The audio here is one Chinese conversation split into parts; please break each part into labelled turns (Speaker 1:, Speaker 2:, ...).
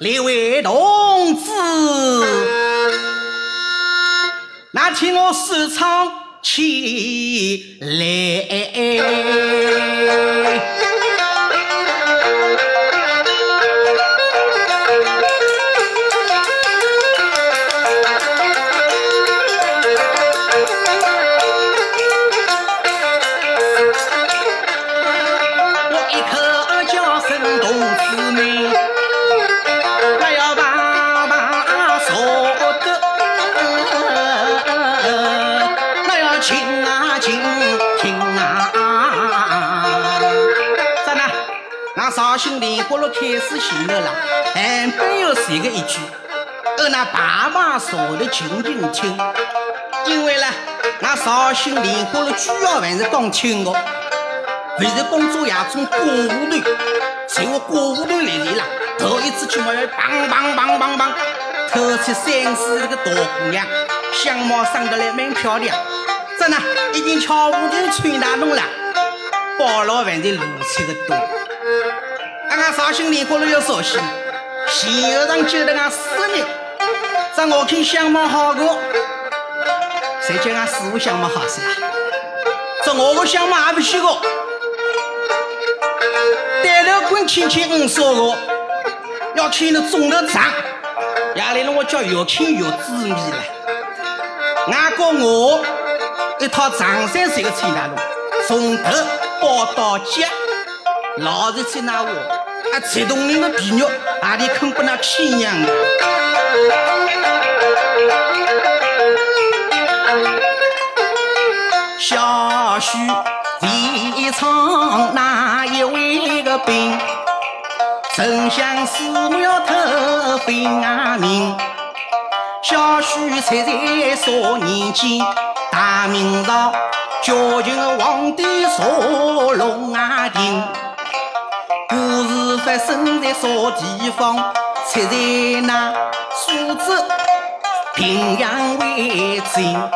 Speaker 1: 列位同志，那请我说唱起来。莲花落开始行了啦，还没有写个一句，而那爸爸说的静静听，因为呢，那绍兴莲花落主要还是讲听的，为了工作也，从过户头，在我过户头来的啦，头一次去嘛要梆梆梆梆梆，偷出三四个大姑娘，相貌生得来蛮漂亮，这呢，已经跳舞头穿大弄了，包老还是露出个多。俺俺绍兴莲花路要绍兴，前后上就得俺四人，这我看相貌好个，谁叫俺师傅相貌好些？这我个相貌还不行个，单头棍轻轻五少个，要看那中头长，夜里了我叫越看越滋味了。俺哥我一套长衫是个穿大路，从头包到脚，老是穿那我。啊，蔡东林的皮肉，哪里肯不那亲娘啊？小许地唱哪一位个兵？丞相寺庙头飞阿名。小许才在少年间，大明朝教军皇帝坐龙啊亭。发生在啥地方？出在那苏州平阳湾镇。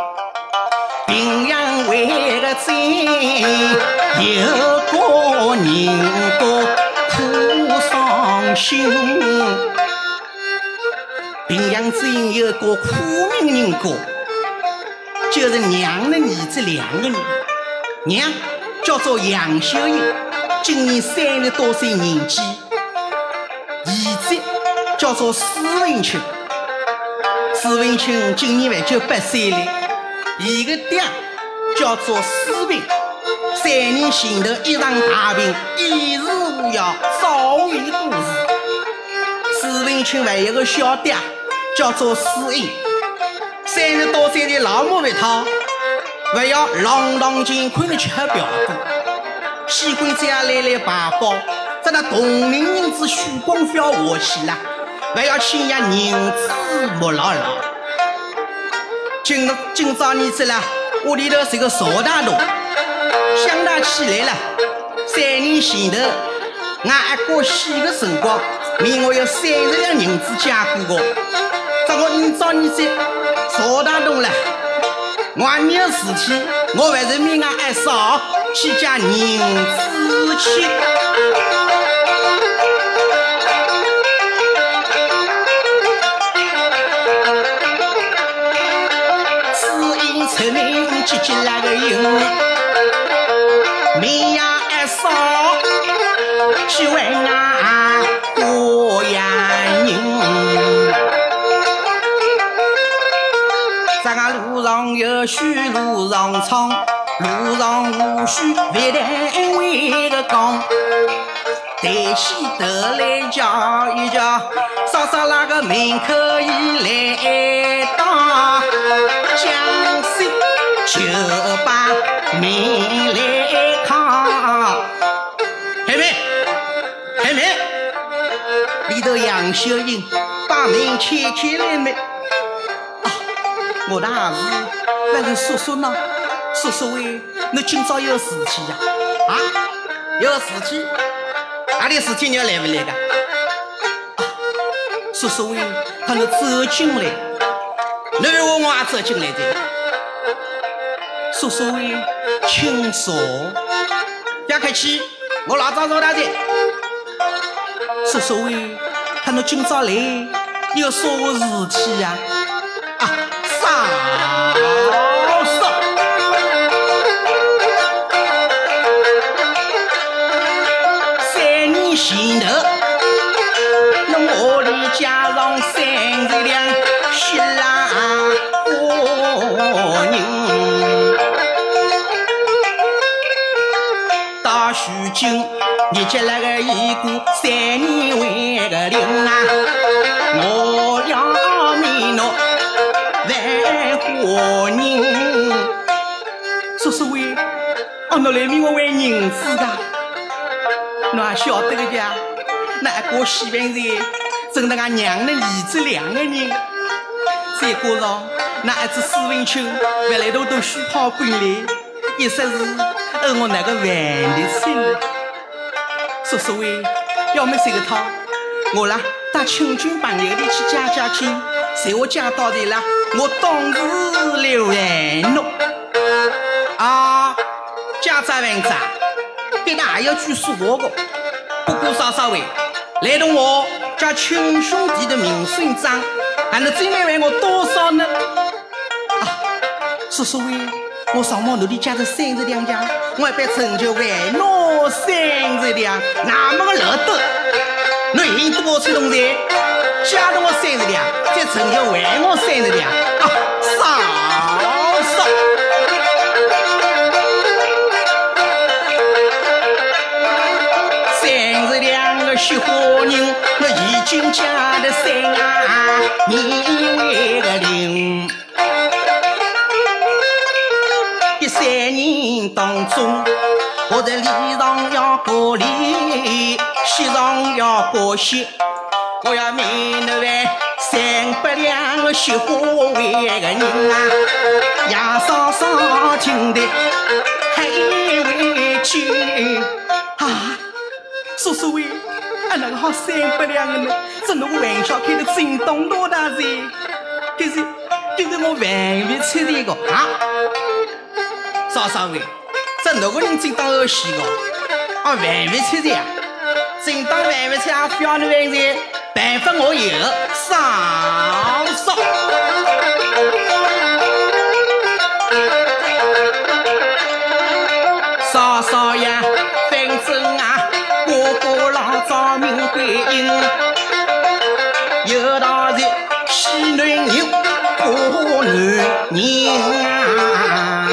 Speaker 1: 平阳湾个镇有个人家苦伤心。平阳镇有个苦命人家，就是娘的儿子两个人。娘叫做杨秀英，今年三十多岁年纪。儿子叫做史文清，史文清今年还就八岁了。伊个爹叫做史平，三年前头一场大病，医治无药，早已过世。史文清还有个小爹叫做史英，三十多岁的老母为他，还要堂堂乾坤的吃喝嫖喜欢家来来拜访。在那同龄人子许光飞要活起了，还要请伢银子莫老老。今今朝你子了，屋里头是个曹大东，想他起来了。三年前头，俺阿哥死的辰光，命我有三十两银子借过个。这个今朝你子曹大东了，我没有事体，我还是命俺二嫂去借银子去。姐姐那个有名呀二嫂去问俺过呀人，咱个路上有许路上闯，路上无须别单为个讲，抬起头来瞧一瞧，嫂嫂那个门口已来到，江西。就把门来扛，妹妹，妹妹，里头杨秀英把门开开来没？啊，我的儿子，那个叔叔呢？叔叔喂，你今朝有事体呀？啊，有事体？哪里事体你要来不来的？叔叔喂，他你走进来，你我我也走进来的。叔叔喂，请坐，不要客气，我老早找他的。叔叔喂，他侬今朝来有啥个事体呀？货银，到如今日结了个一个三年为个零啊，我要你侬万花人，叔叔为，哦，侬来命我为银子的。侬也晓得个呀，那一锅稀饭菜，真的俺娘的儿子两个人。再加上那一只史文秋，回来都都虚跑滚来，一说是呃我那个饭的菜呢。叔叔喂，要么这个套，我啦带亲戚朋友的去家家亲，在我家到的啦，我当时留完侬。啊，家长万长。给他还要句说话的，不过少少位，来同我家亲兄弟的名声长，还能再买还我多少呢？啊，叔叔喂，我上毛奴的家的三十两家，我一般成就还拿三十两，那么个乐得？侬赢多少东西？加了我三十两，再陈就还我三十两，啊，少少。雪花人，我已经嫁了三年为个当中，我在礼上要过礼，席上要过席，我要免那万三百两个雪花为一个人啊，杨嫂嫂听得还委屈啊，叔叔喂。还能好三百两个呢？这侬个玩笑开得真懂多大噻！可是，就是我万万出这个啊！少少位，这哪个人真当儿戏个？啊，万万出这呀！真当万万出啊！不要你万万，办法我有，少少。少少呀，反正啊。哥哥老早明归阴，有道是喜男人过男人啊。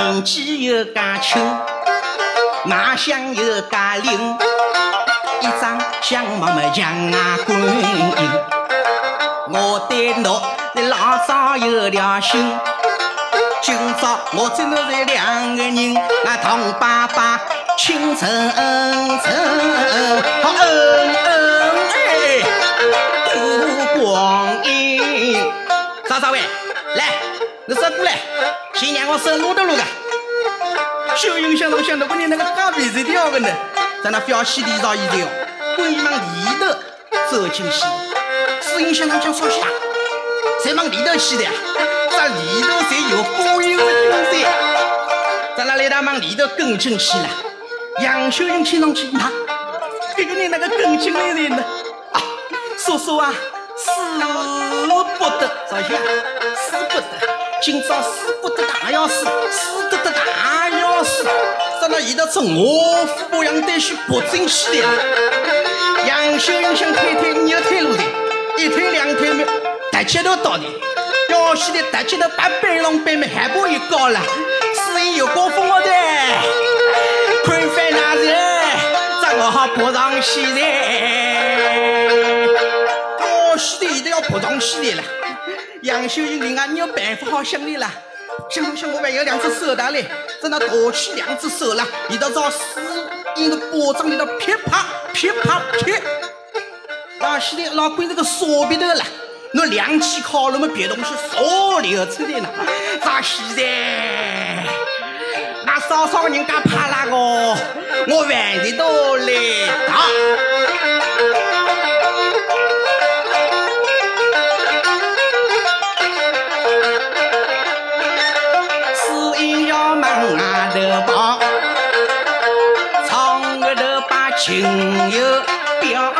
Speaker 1: 那年纪又介轻，卖相又介灵，一张相貌嘛像啊观音。我对侬老早有条心。今朝我真的是两个人，啊，同爸爸亲成成，好恩恩爱，度光阴。啥啥位，来，你说过来，先让我手撸的撸的。小云想上想，那个人那个假鼻子掉个呢，在那表西地上一条，故意往里头走进去。四音响上讲说啥？才往里头去的。这里头才有富有的东西，咱那来他往里头跟进去了。杨秀英听上去，那这个人那个跟进来人呢？啊，叔叔啊，死不得，少下，死不得，今朝死不得大要死，死得得大要死。咱那里头从我府保养带去不进去的。杨秀英想推推，你要退路的，一推两推没，大街头到的。要死的大街头把背龙背面还不一高了，四爷有高风我的，看翻那人，怎么好不上西的？要死的一定要不上西的了。杨秀英，你啊，你有办法好想的啦。想想我还有两只手的嘞，在那夺取两只手了，一道找四爷的包装里头噼啪噼啪噼，要死的老鬼这个傻逼头了。那两起烤那么别东西少流出来呢？咋现在？那少少人家怕那个？我万的都来打。因要往外头跑，从个头把亲表。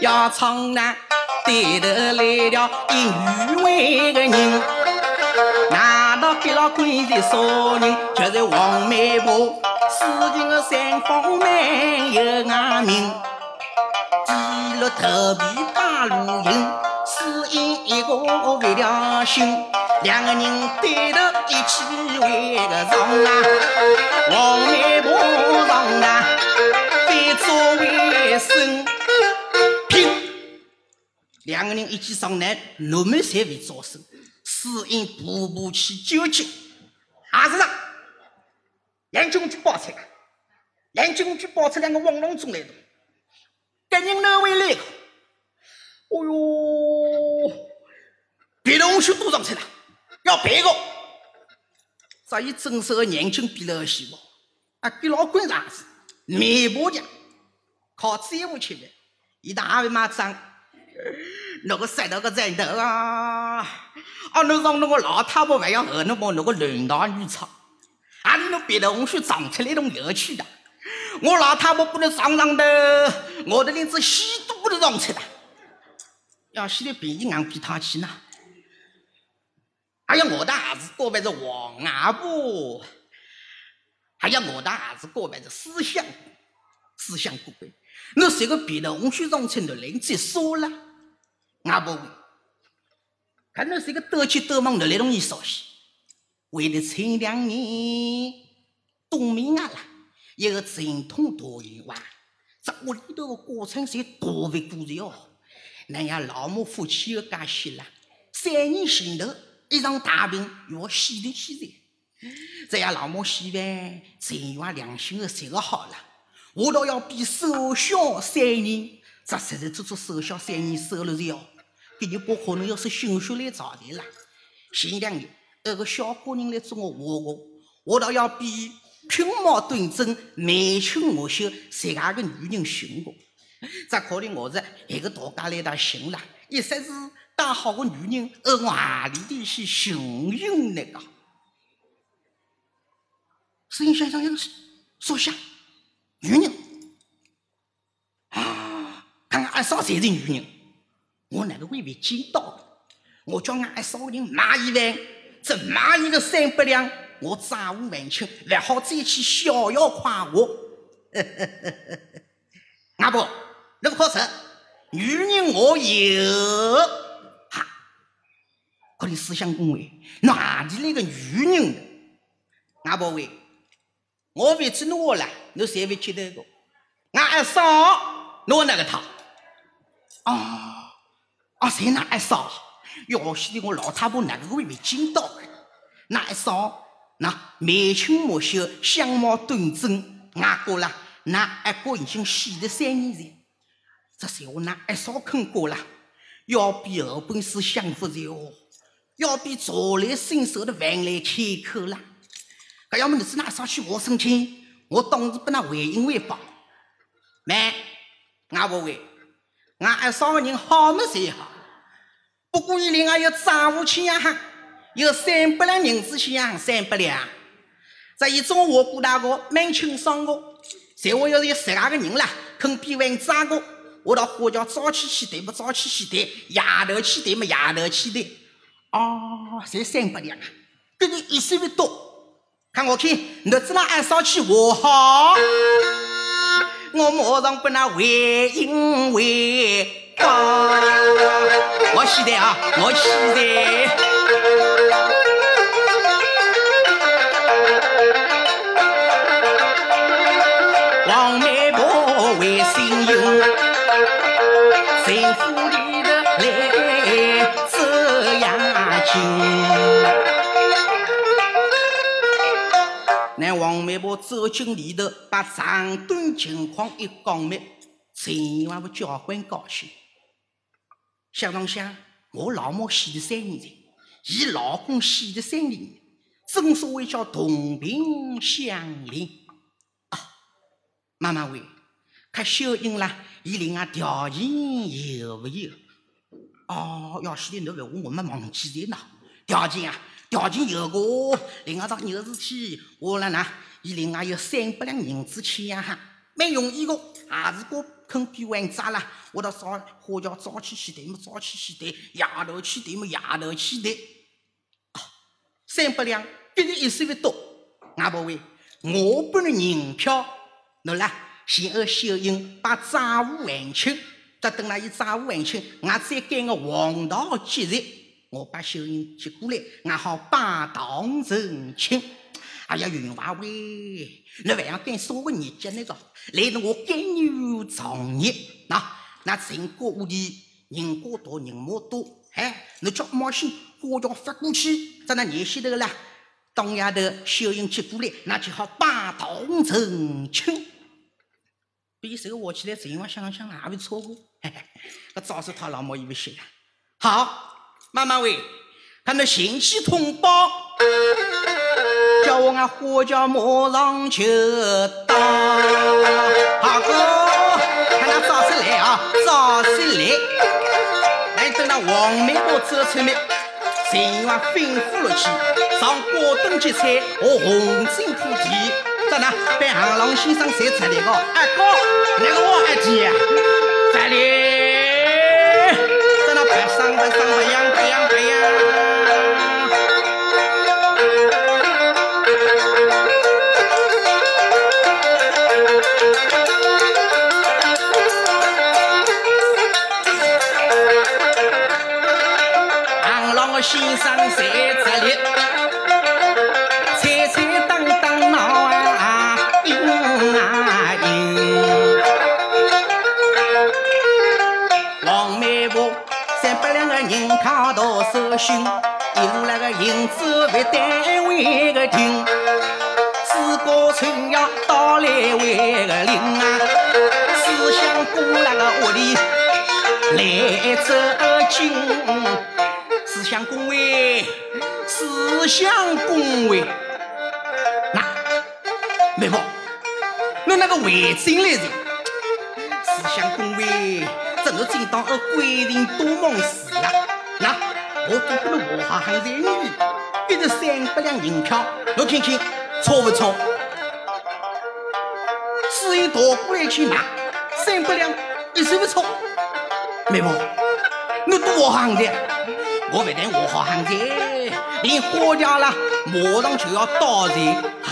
Speaker 1: 要从那对头来了一余位的人，拿到给了官的少人，就是黄梅婆，四情的三方妹有眼名，记录头皮八路银，一个为了心，两个人对头一起为个上啊，黄梅婆上啊，非作为生。拼两个人一起上南，农民才会招生，是因步步去纠结。还是让杨军去报出来，杨军去报出两个王龙中来的，这人哪位来个？哦哟，别的我去多上去了，要别个。这一整首的年轻比了希望，啊，给老官上是媒婆家，靠债务吃的，一大尾马脏。那个塞那个人头啊！啊，侬让那个老太婆还要和侬把那个乱打女唱，啊，你侬别的东西长出来弄有趣的。我老太婆不能上上的，我的连子戏都不能上出来。要洗的便宜硬比他去呢。还有我的儿子过辈子王阿婆，还有我的儿子过辈子思想，思想过辈。那谁个别的东西上出的连再说了。我不会，看到是一个斗气斗猛的那种人少些。为了前两年冬眠啊了，一个阵痛大意外，这屋里头的过程是大为过热哦。那样老母夫妻又加喜了，三年前头一场大病要洗的洗的，这样老母希望这话良心的这个好了，我倒要比守孝三年，这实在做做守孝三年守了是要。给你不可能要是心血来潮的了。前两年那个小姑娘来做我活我，我倒要比品貌端正、眉清目秀、这样的女人寻我。这可能我是一个大家来的行了，一说是大好个女人，而我哪里的是幸运那个？声音像像像说下女人啊，看看俺嫂才是女人。我哪个会被捡到，我叫俺少个人买一万，这买一个三百两，我掌握万清，然后再去逍遥夸我。阿伯，那不可耻，女人我有，哈，可你思想恭维，哪里来个女人？阿伯喂，我位置我了，你谁会接待个？俺嫂，我那个他，啊。啊，谁那一嫂？要死的我老太婆哪个会被惊到？那一嫂，那眉清目秀，相貌端正，俺过了，那一个已经死了三年了。这是我那一嫂肯过了，要比后本事享福的哦，要比朝来伸手的饭来开口了。可要么你是那少去我生亲，我当时不那回应回报。妹，俺不会。俺二嫂个人好么才好，不过伊另外有账务钱呀，有三百两银子钱，三百两。这一种我顾大哥蛮清爽个，在我要是有十二个人啦，肯比完账个，我到花轿早起去对不早起去对，夜头去对么夜头去对。哦，才三百两啊，跟你一岁不多，看我看，你知道二嫂去我好。我马上把那回应回报，我现在啊，我现在，王媒婆为心用，幸福里头来这样紧。王媒婆走进里头，把长短情况一讲明，千万不交关高兴。想当想，我老母死的三年前，伊老公死的三年，正所谓叫同病相怜啊。妈妈问，看秀英啦，伊另外条件有没有？哦，要是的，那个我没忘记的呢。条件啊。条件有个，另外桩有事体，我了呢，伊另外有三百两银子欠呀哈，蛮容易个，也是个肯比还债啦。我到早花轿早起去抬么，早起去谈；夜头去谈么，夜头去谈。三百两，比你一岁多。外婆喂，我拨侬银票，侬啦，先和秀英把债务还清。再等了伊债务还清，我再赶个黄道吉日，我把秀英接过来，我好拜堂成亲。哎呀，云华喂，你还要干啥个日节那个？来了我干牛长日，那那陈国屋里人过多，人莫多，哎，你叫毛线花轿发过去，在那热线头啦，当丫头秀英接过来，那就好拜堂成亲。比手握起来，陈王想想还会错过。我早是他老母以为写的。好，妈妈喂，看那信息通报，叫我俺花轿马上就到。好哥，看那早些来啊，早些来。来等那黄梅花走出来，陈王吩咐了去，上瓜灯结彩和红锦铺地。在那被二郎先生谁出来个，二哥，那个我二姐。这里，在那白上白上白样白样白样。二郎先生在这里。手心一路那个银子为单位个听，自个春要到来为个领啊，思想过那个屋里来走进，思想恭维，思想恭维，那妹夫，你那个围进来人，思想恭维，真是正当个鬼人多梦事啊，那。我做不了我哈行在你，给这三百两银票，我看看错不错？司仪夺过来去拿，三百两一手不错。妹夫，你多我行的，我不但我好行的，连花家啦，马上就要到人啊！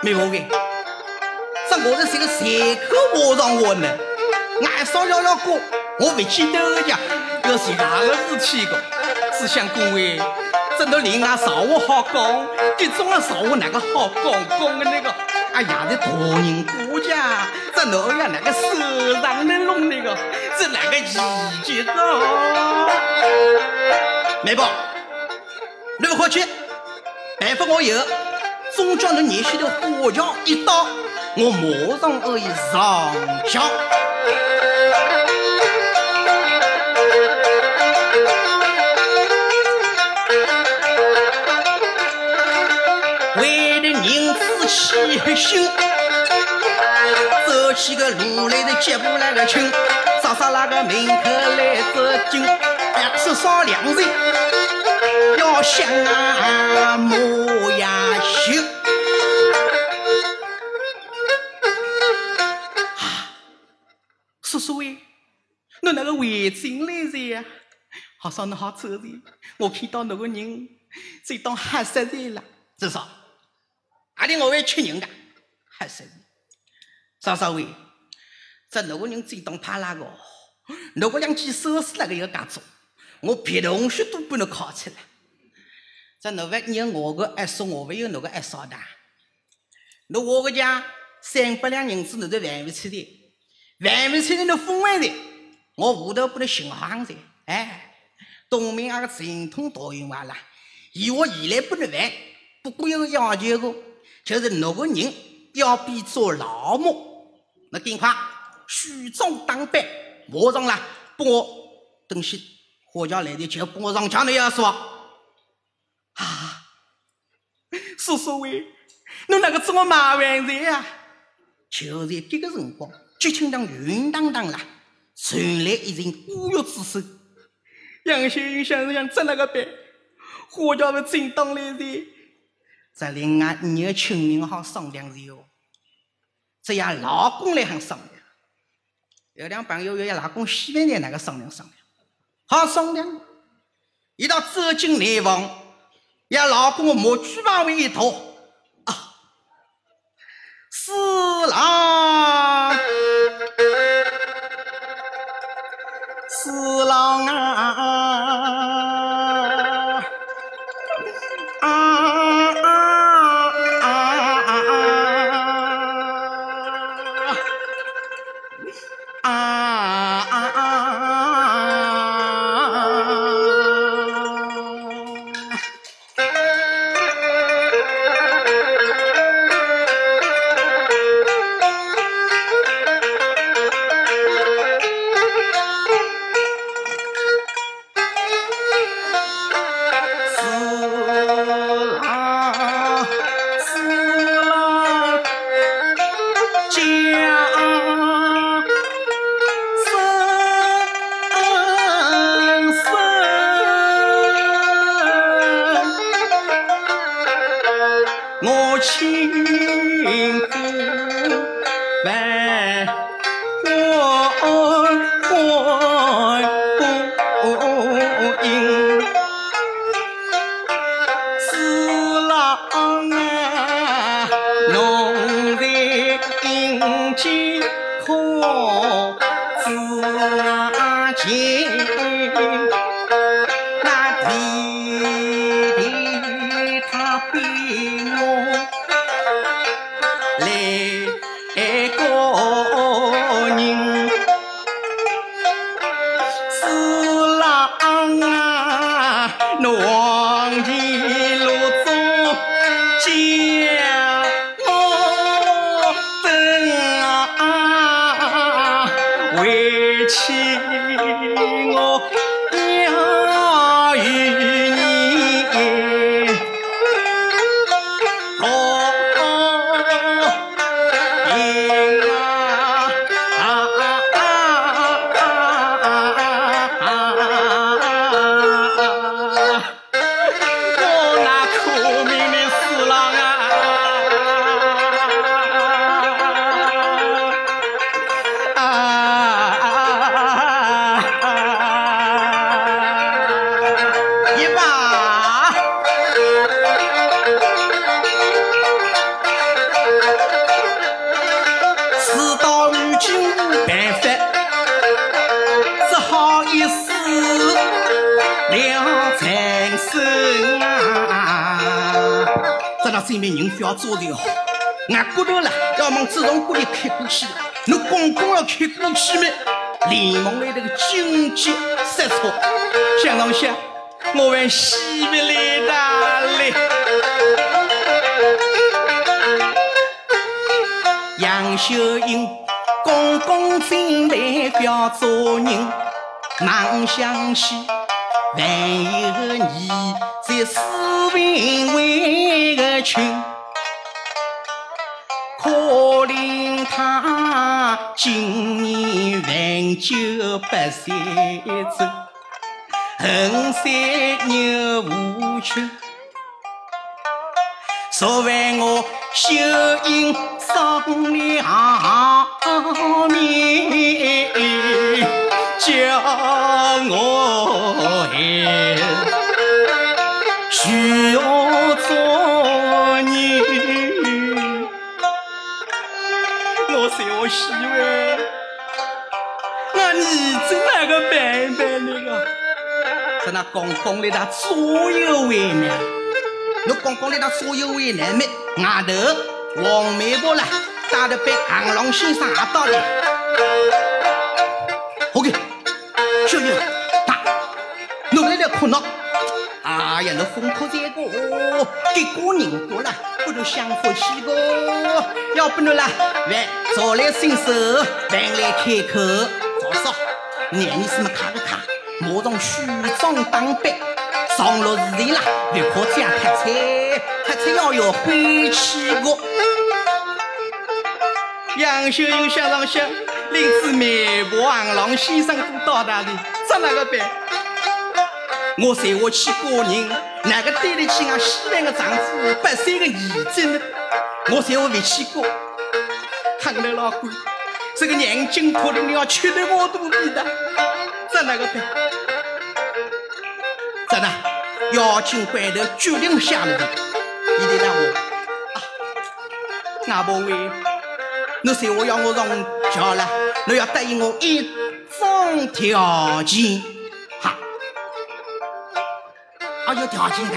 Speaker 1: 妹夫喂，这我这是个随口马上话呢，俺少要要过，我不去兜家。要是哪个事体个，只想各位，真的令俺少话好讲，这种啊少话哪个好讲讲的那个？哎呀，这大人国家，这哪样那个手上能弄那个？这哪个意见个？妹夫，你不客气，办法我有，总叫你热血的火枪一到，我马上可以上桥。起心，走起个路来的脚步那个轻，嫂嫂那个门口来走近，两手少两人，要想啊莫呀羞。啊，叔叔喂，侬那个围巾来着呀？好嫂侬好走的，我看到那个人在当黑色的了，至少。阿里我会吃人的，还是稍稍微，这那个人最当怕那个，那个两件首饰那个要干做，我别的东西都不能考出来。这那个你我个二叔，我没有那个二嫂的。那我个家三百两银子，那都还不起的，还不起的那封完的，我屋头不能行行噻。哎，东面那个陈通答应完了，以我以来不能还，不过有要求个。就是那个人要比做老母，那赶快梳妆打扮，马上来，帮我东西花轿来的就帮我上轿，你要说啊，叔叔喂，侬那个做我麻烦人呀？就在这个辰光，就听到云荡荡啦，传来一阵呜哟之声。杨秀英想想，怎那个办？花轿是正当来的。在另外五个亲人好商量然后，只要老公来喊商量。有两朋友约老公洗饭呢，那个商量商量，好商量。一到走进内房，要老公莫举把为一套啊，四郎，四郎啊。骨头了，要往自动锅里开过去，侬公公要开过去吗？连忙来这个紧急刹车，想当想，我还洗不来的嘞。杨秀英公公进来不要做人，忙想起万有你在四平为个亲，九八岁走，横山牛无缺，昨晚我秀英商量面，叫我还。需要做人，我说我媳妇，我儿子那个办办那个？在那公公里头左右为难，那公公里头左右为难没？外头黄媒婆啦，带着被航龙先生也到了。OK，小英，打，弄来了哭闹。哎呀，那风头这个，给过人过了，不如想福气个。要不侬啦，来早来伸手，晚来开口。早说，男人是么卡个卡，马上梳妆打扮，上路时间啦，立刻加特菜，特菜要有欢气个。杨秀英想上想，领子媒婆王郎先生都到达的，怎那个办？我才会去过人，哪个对得起俺稀罕的丈夫八岁的儿子呢？我才会回去过。看来老鬼，这个娘亲可能要吃得我肚皮的，这哪个办？真的，妖精怪头决定下了的，你得让我。啊，阿伯喂，你谁我要我上桥了？你要答应我一种条件，哈，啊有条件的，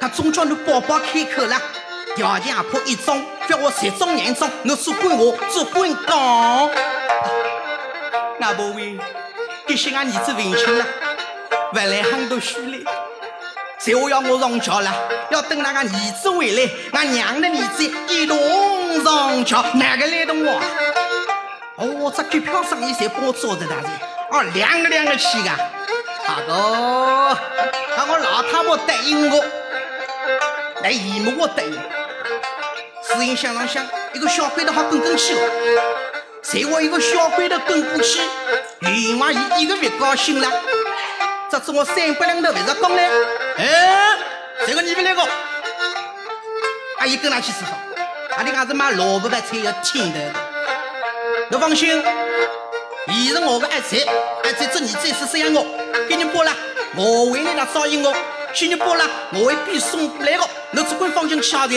Speaker 1: 他总叫你宝宝开口了，条件也破一种，叫我十种两种，你只管我，只管讲。阿伯喂，这些俺儿子问清了。不来很多书嘞，谁话要我上桥了？要等那个儿子回来，俺娘的儿子一同上桥，哪个来动我？哦，这机票生意才帮我做的大的，哦，两个两个去的。大哥，那我老太婆答应我，那姨母我答应。事情想上想，一个小鬼头好跟跟去了，谁话一个小鬼头跟不起？阎王爷一个月高兴了。这次我三百两头不是讲嘞，哎，这个你不来个？阿姨跟他去吃饭，阿弟俺是买萝卜白菜要听的。你放心，伊是我的爱菜，爱菜这你这次这样我给你包了，我为你他照应我，给你包了，我会必送过来的，你只管放心下台。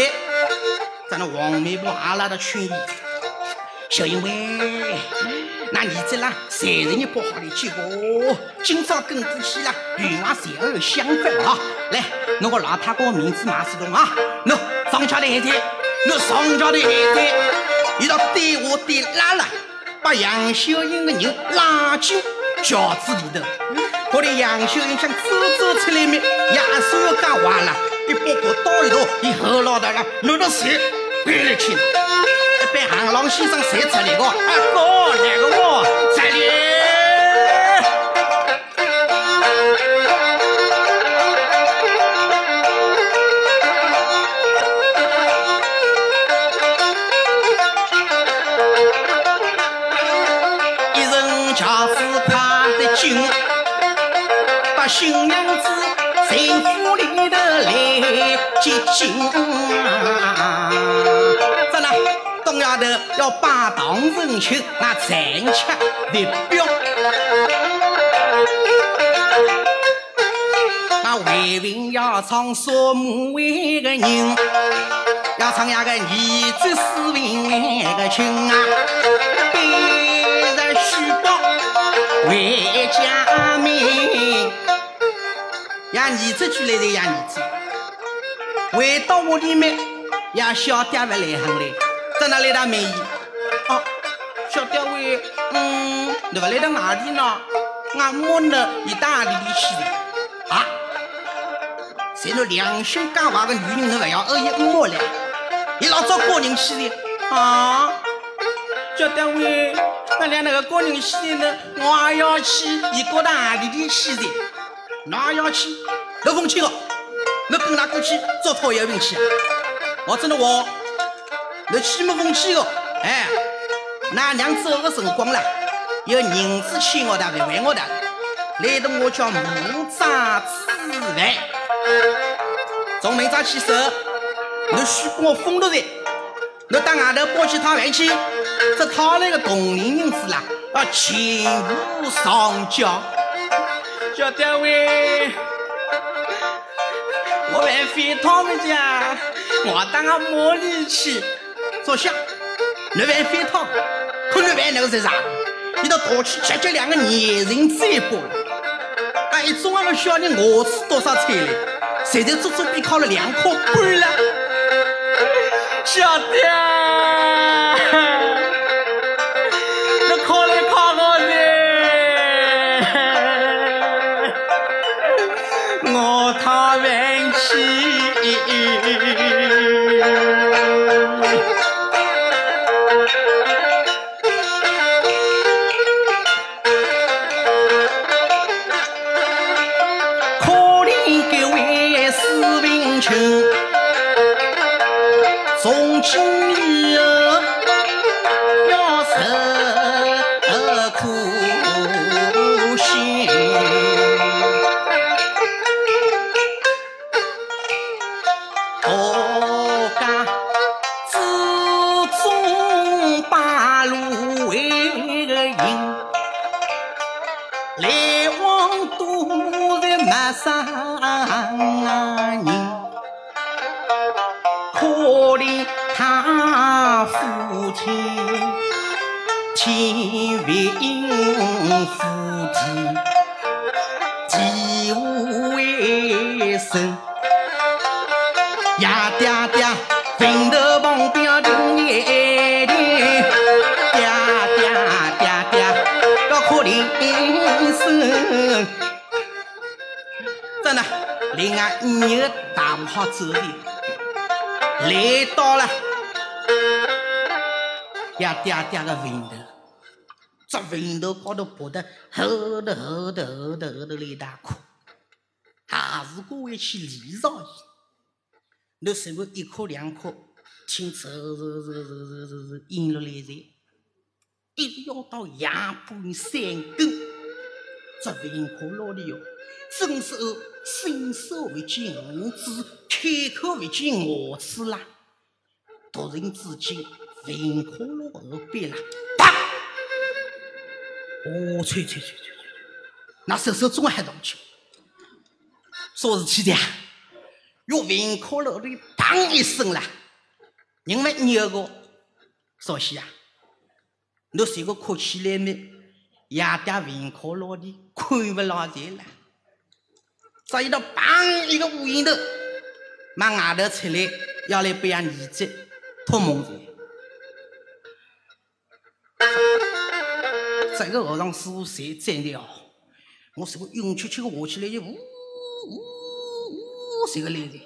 Speaker 1: 咱那黄梅婆阿拉的劝你，小英喂。那儿子啦，谁人也不好的结果，今朝跟过去了，与我随二相反啊！来，那个老太公名字马世东啊，喏，上桥的孩子，喏，上桥的孩子，一道对我对拉来，把杨秀英的人拉进轿子里头。可怜杨秀英想走走出来没，牙说要讲话了，一把把刀一刀，一后老大个，拿着谁？回来去？被航浪先生射出来个，啊哥，那个我这里，一人轿子跨得紧，把新娘来接亲。丫头要摆堂成亲，那残吃立表。那为民要唱说母为个人，要唱呀个儿子是为为个亲啊，背着书包为家命。呀儿子出来的呀儿子，回到屋里面，呀小爹不来很嘞。在哪来的美姨？哦，小刁位，嗯，你不来到哪里呢？俺摸呢，你到哪里去的？啊？谁说良心讲话的女人，你不要恶意摸了？你老早过人去的？啊？小刁位，俺俩那个过人去的呢？我也要去，你过到哪里去的？哪要去？刘凤清哦，你跟他过去做讨要运气啊？我真的我。那气没风气哦，哎，那娘走的辰光了，有银子欠我的，还我的，来得我叫木扎吃饭，从明早起手，你须把我封了在，你到外头包几套饭去，这讨来的同龄银子啦，要全部上交。小单位，我来飞他们家，我当个魔力去。坐下，你来飞汤，可你玩那个是啥？你到大去吃吃两个年人嘴巴了。一，中了小人我吃多少菜了，现在足足被烤了两颗半了。晓弟啊，你考来考我呢，我他玩。洗走的，来到了爷爹爹的坟头，这坟头高头爬得厚的厚的厚的厚的一大棵，还是过回去理上去。侬随便一颗两颗，听走走走走走走走，引落来在，一直要到夜半三更，这坟棵老里哟，伸手伸手不见五指，开口不见牙齿啦。突然之间，坟棵老后边啦，啪！哦，吹吹吹吹吹，那手手总还动去，啥事体的呀？哟，坟棵老里砰一声啦，人们扭个少些啊！侬谁个哭起来没？爷爹坟棵老里看不牢在了，这一道砰一个乌蝇头，往外头出来，要来被俺儿子托梦的。这个和尚师傅谁真的哦？我是个晕曲曲的下起来就呜呜呜，谁个来的？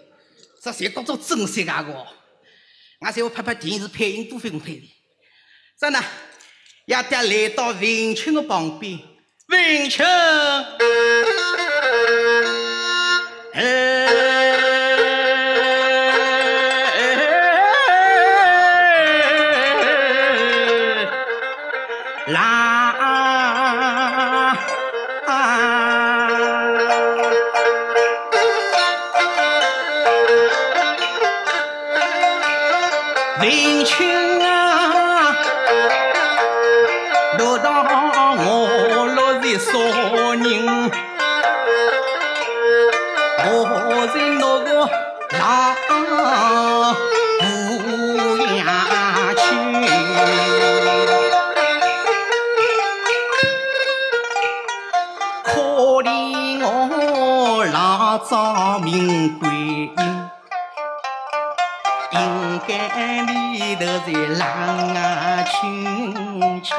Speaker 1: 这谁当做真世界个哦？俺才会拍拍电视配音多费用配的。真的，爷爹来到文清的旁边，文清，哎，在浪啊亲亲，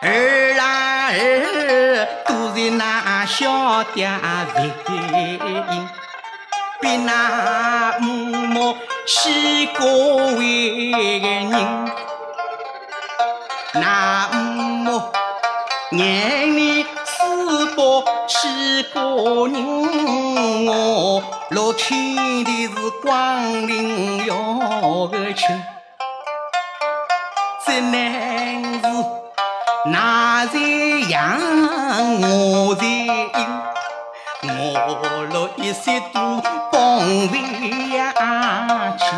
Speaker 1: 儿啦儿都是那小爹为因，比那母母西过为个人，那母母。眼里四宝七个人，我落天的是光临要个亲，这男是那在养，我在养，我落一些都帮为呀亲，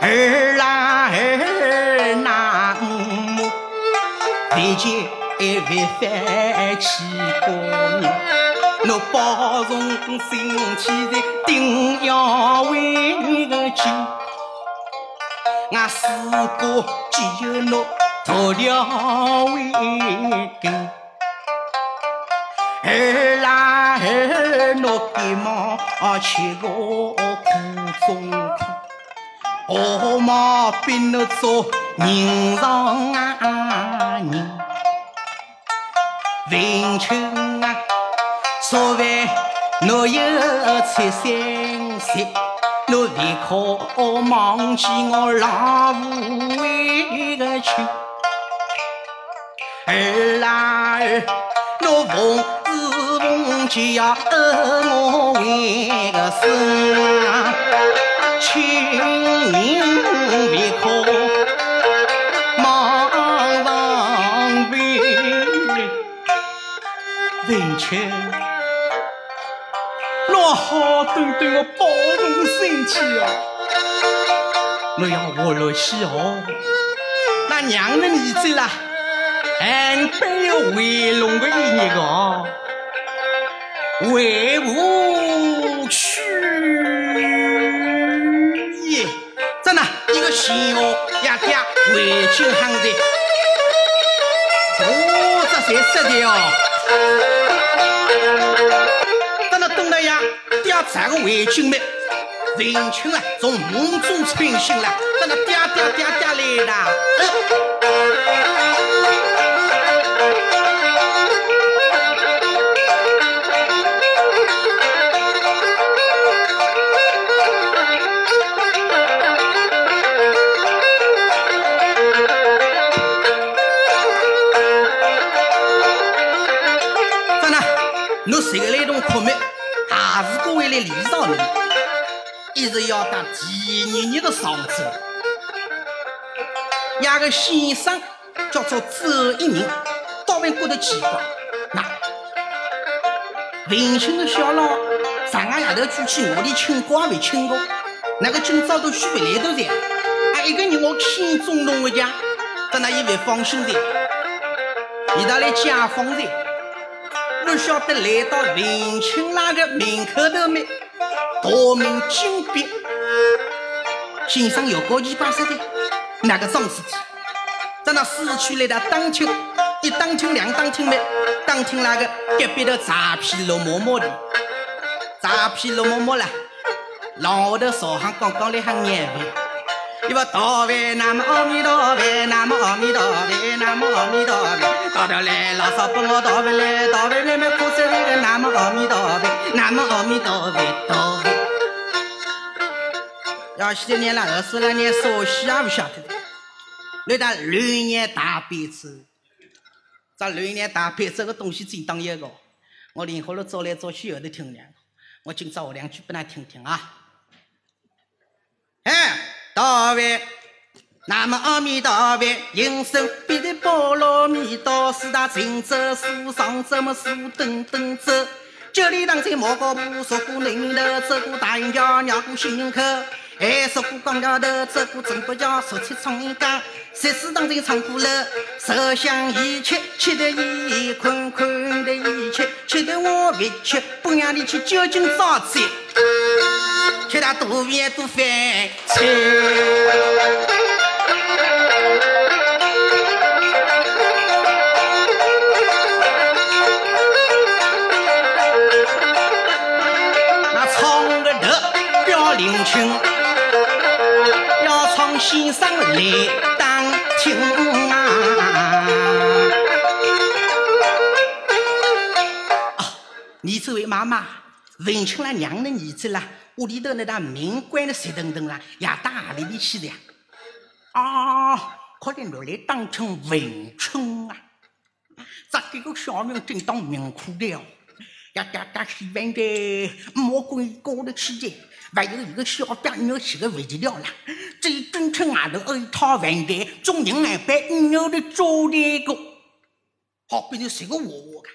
Speaker 1: 儿啦儿那母。为见一位翻起个人，侬保重身体在顶要为个救，俺四哥只有侬做了为根。儿啦儿，侬别忙吃个苦中苦。何毛比侬做人上人？文清啊，昨晚侬有出三岁，侬别可忘记我老父为个亲。儿啦儿，侬逢是逢就要恩我为个生啊。亲人别可忙上边，文清，侬好端端的保重身体哦，侬要活络起哦，那娘的儿子啦，俺本有回龙的一日个，回不去耶！真的，一个仙哦，呀爹回京杭州，哦，这才实的哦。等了呀，爹咋个回京没？文清啊，从梦中清醒了，真的爹爹爹爹来了。一直要到第二年的上次。那个先生叫做周一鸣，到问过得奇怪，那文清的小老上个夜头举起我的请过还没请过，那个今朝都许不来都在，啊一个人我看中弄的家，在那一位放心的，你到来家访的。不晓得来到文清那个门口头没？大门紧闭。先生有个一百十的，那个张事体？在那市区来的当厅，一当厅两当厅没？当厅那个隔壁的茶皮罗嬷嬷的，茶皮罗嬷嬷啦，廊下头烧香刚刚来喊念佛。一把大饭，南无阿弥陀佛，南无阿弥陀佛，南无阿弥陀佛。到头来，老少帮我大饭来，大饭来，没菩萨来个南无阿弥陀佛，南无阿弥陀佛，陀佛。要西的念了二十来年，熟悉也不晓得。那打六年大悲咒，这六年大悲咒个东西真当一个，我连好了早来早去后头听两个，我今朝我两句不难听听啊。哎。大愿，那么阿弥陀佛，应声必得波罗蜜多，四大行者，书上怎么书等等走？九里当前莫高步，说过领头，走过大营桥，绕过新营口，还说过光桥头，走过镇北桥，说起崇义岗，十四当前仓库楼，受想一切，吃得一困困得一切，吃得我委屈，不让你去究竟造罪。吃他肚面都饭菜，表灵清，要唱先生来当听啊！啊，你这位妈妈，问清了娘的儿子了。屋里头那大门关的实噔噔啦，也大里里去的呀！啊，快点落来当成文春啊！这给个小命真当命苦了！呀呀呀！希望的莫关高的去的，还有一个小兵要吃个不得了了。这正城外头有一套饭店，中人来摆牛的招待个，好比你是个娃娃个。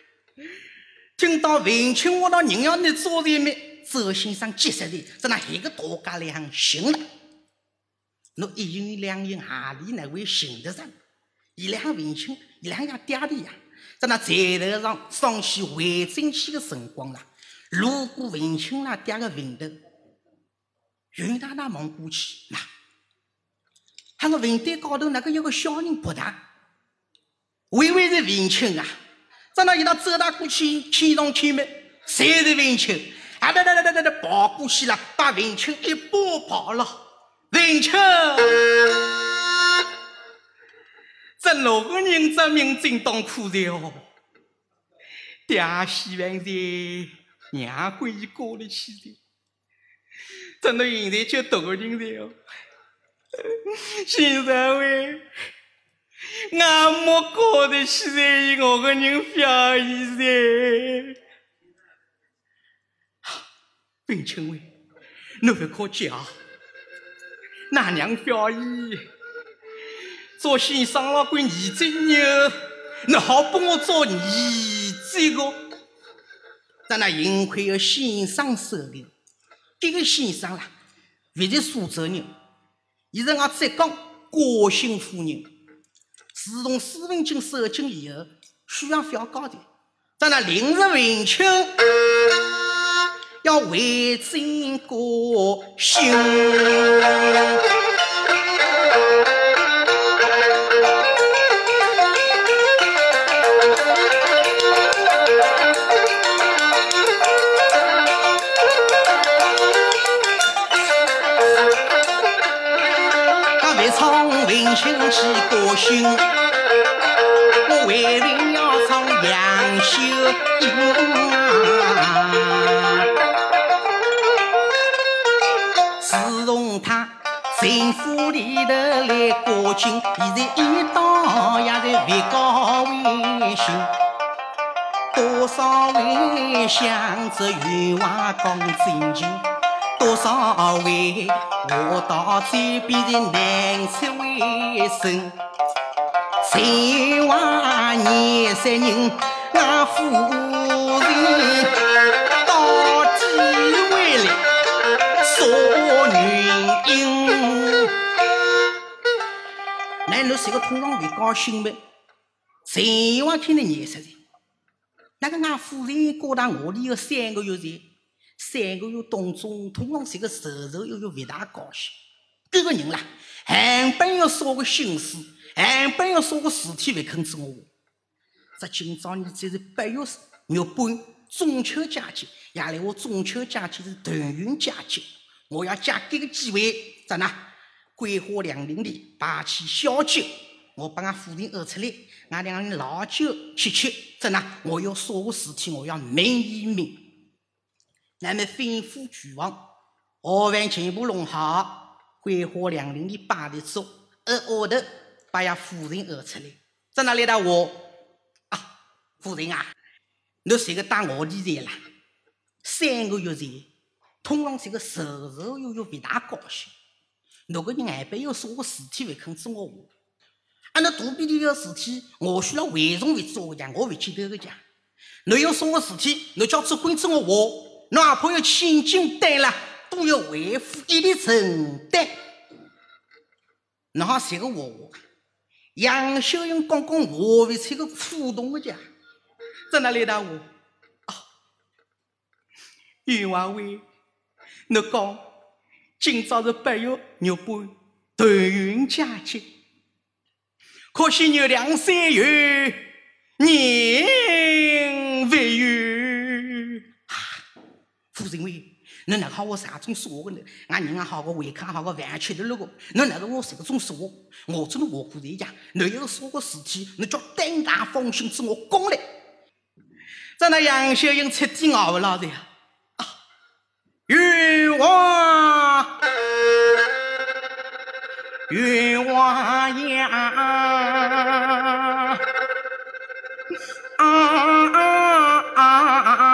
Speaker 1: 听到文春，我到人要你招待没？周先生急死的，在那一个大家里行了。侬一银两银，哪里能会寻得上？一两文钱，一两样嗲的呀，在那财头上双起回正去的辰光了。如果文清那嗲个坟头，云大大望过去，那，他个坟堆高头那个有个小人不大，微微的文清啊，在那一道走到过去，牵上牵没，谁是文清？啊！哒哒哒哒哒跑过去了，把文清一把抱了。文清，这六个人这命真当苦的哦。爹希望的娘会一过得去的，真的现在就多个人的哦。先生喂，俺没过得去的，我个人表现噻。文清伟，侬不可急啊！奶娘表演，做先生了管儿子牛，侬好帮我做儿子个。在那幸亏有先生手里，这个先生啦，不是苏州人，伊是我浙江嘉兴府人，自从四分金收紧以后，需要非要高调。在那临时文秋，要为真过心。亲戚高兴，我为人要唱杨秀英啊。自从他政府里头来过境，现在一到也在为高为兴，多少位想着愿望讲真情。多少位我到嘴边的难出为声，谁话廿三人俺夫人到底为了啥原因？那侬是个通常会高兴吗？谁话听得廿三人？那个俺夫人过到我里有三个月前。三个月当中，通常是个瘦瘦又又不大高兴。这个人啦，还本要说个心思，还本要说个事体，不肯做我。这今朝你这是八月月半中秋佳节，夜里我中秋佳节是团圆佳节，我要借这个机会，咋呢？桂花两林里摆起小酒，我把俺夫人饿出来，俺两人老酒吃吃，咋呢？我要说个事体，我要明一明。那么吩咐厨房，午饭全部弄好，桂花两林的摆的桌，而后头把呀夫人饿出来，在哪里的我啊，夫人啊，侬是个打我里的啦？三个月前，通常是个瘦瘦又又不大高兴，那个人还不要说个事体不肯做我。话，啊，那肚皮里的事体，我需要为重为做个讲，我不记得个讲，侬要说个事体，侬叫做关做我。哪怕有千金担了，都要为父一力承担。哪是个娃娃？杨秀英刚刚话为出个苦动的家，在哪里的话？啊，袁华威，你讲今朝是八月月半团圆佳节，可惜有两三月，人未圆。夫人喂，侬哪好我啥种说话呢？俺人也好个胃口好个饭吃的那个，侬哪个我这种说话？我只能我姑人家，侬要是说个事体，侬叫胆大放心自我讲来。在那杨秀英彻底熬不了的呀！啊，冤枉，冤枉呀！啊！啊啊啊啊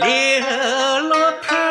Speaker 1: 留了他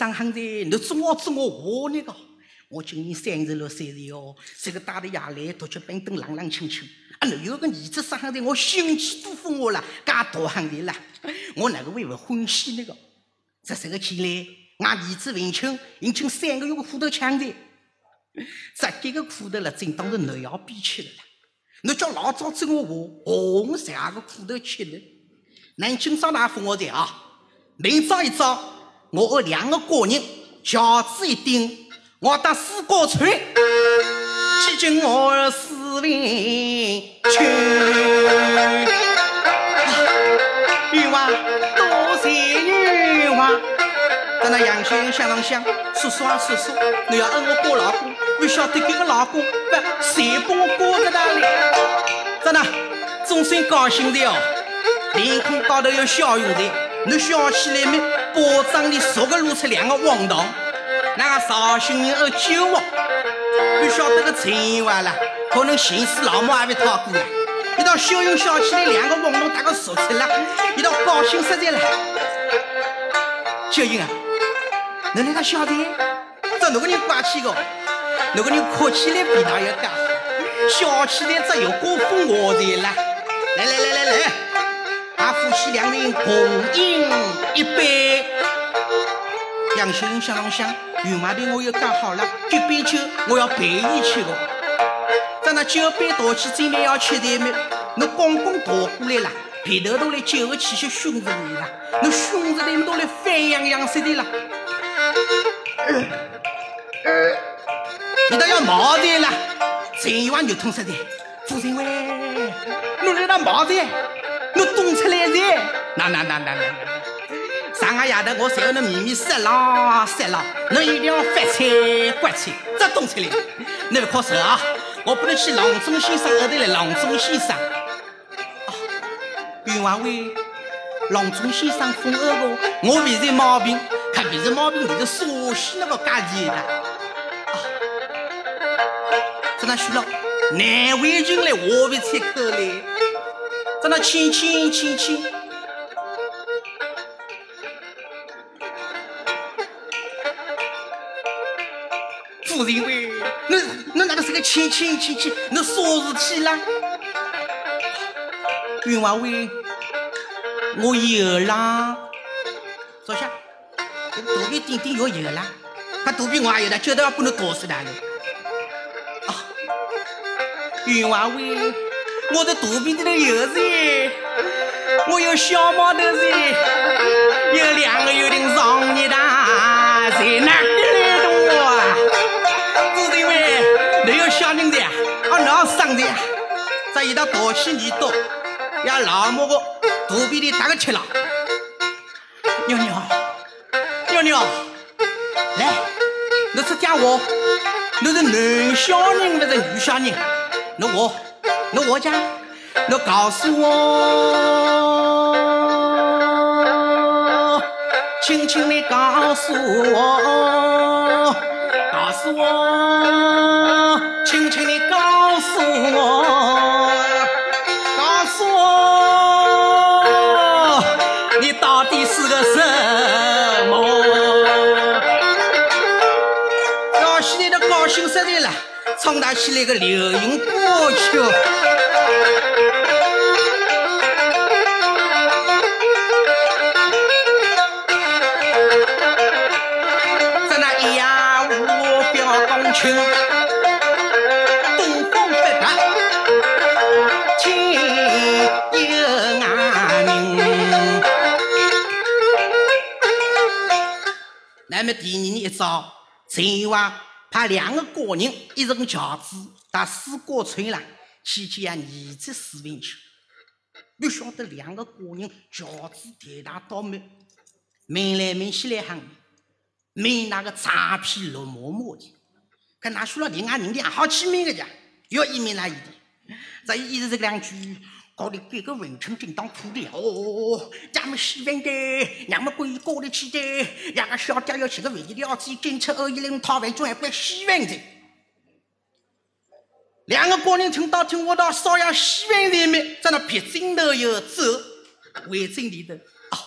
Speaker 1: 侬有个儿子生夯在，侬做我我话那个。我今年三十六岁了哟，这个大的夜来独脚板凳冷冷清清。啊，侬有个儿子生夯在，我心气都封我了，介大夯在了，我哪个会不欢喜那个？这这个起来，俺儿子文清已经三个月个苦头抢的，这几个苦头了，真当是你要憋屈了你。叫老早子我话，我谁个苦头吃呢？南今朝那封我的啊，明朝一早，我和两个工人轿子一顶，我到四高村，去进我的四文去。冤枉，多谢冤枉。等那杨秀英想了想，叔叔啊叔叔，你要恩我过老公，不晓得这个老公不谁把我过在哪里？真的，总算高兴的哦。脸孔高头有笑容的，你笑起来没？包装里熟个露出两个汪堂，那个绍兴人哦酒窝，不晓得个陈话了，可能前世老母还没讨过了。一道笑容笑起来，两个汪堂大个熟起了，一到高兴实在了。秀英啊，你那个晓得？这侬个人怪气个，侬个人哭起来比哪要介好，笑起来只有过风我的了。来来来来来，俺夫妻两人共饮一杯。杨秀英想了想，员外的我又讲好了，这杯酒我要陪伊吃的。等那酒杯倒起，准备要吃的没？侬公公倒过来了，鼻头都来酒个气息熏着你了，侬熏着的都来翻洋洋似的了。你倒要毛的了，陈话肉痛死的。夫人喂，侬来那毛的，侬动出来噻，那那那那那。上个夜头我才和侬秘密说了说了，侬一定要发财刮财，这动出来。侬不可受啊！我不能去郎中先生后头来，郎中先生。啊，冤枉喂，郎中先生封二个，我不是毛病，可不是毛病，你是傻西那个家里的。啊，在那说了，难为情来，我不出口来，在那亲亲亲亲。夫人喂，侬侬哪个是个亲亲亲亲？侬啥事体啦？冤枉喂，我有啦。坐下，这肚皮顶顶要有啦，他肚皮我也有啦，叫他要把侬打死他了。啊，冤枉喂，我的肚皮里头有噻，我有小毛头噻，有两个有点上一大，在哪里来的我啊？夫人喂，你有小人的呀？啊，哪生的？这一道大气你多，要老母个肚皮里打个吃了。妞妞，妞妞，来，你是讲我，你是男小人还是女小人？你我，你我讲，你告诉我，轻轻的告诉我，告诉我，轻轻的告诉我，告诉我，你到底是个什么？要现在的高兴死人了，唱他起来个流行歌曲。在那一呀五表公卿，东风发达，天有安明。那么第二年一早，陈王派两个高人，一乘轿子到四果村来，去见儿子史文秋。不晓得两个高人轿子抬大倒满，问来问去来喊，问那个诈骗绿毛毛的，跟那说了另外人的好起名个家，要一名那一的，这一直这两句。搞得这个文成正当哭的哦，咱们喜欢的，咱们归过得去的，两个小爹要去个为了子检测二一零讨饭中还怪喜欢的。两个工人听到听我到烧呀喜欢人们在那撇枕头又走，围枕里头啊，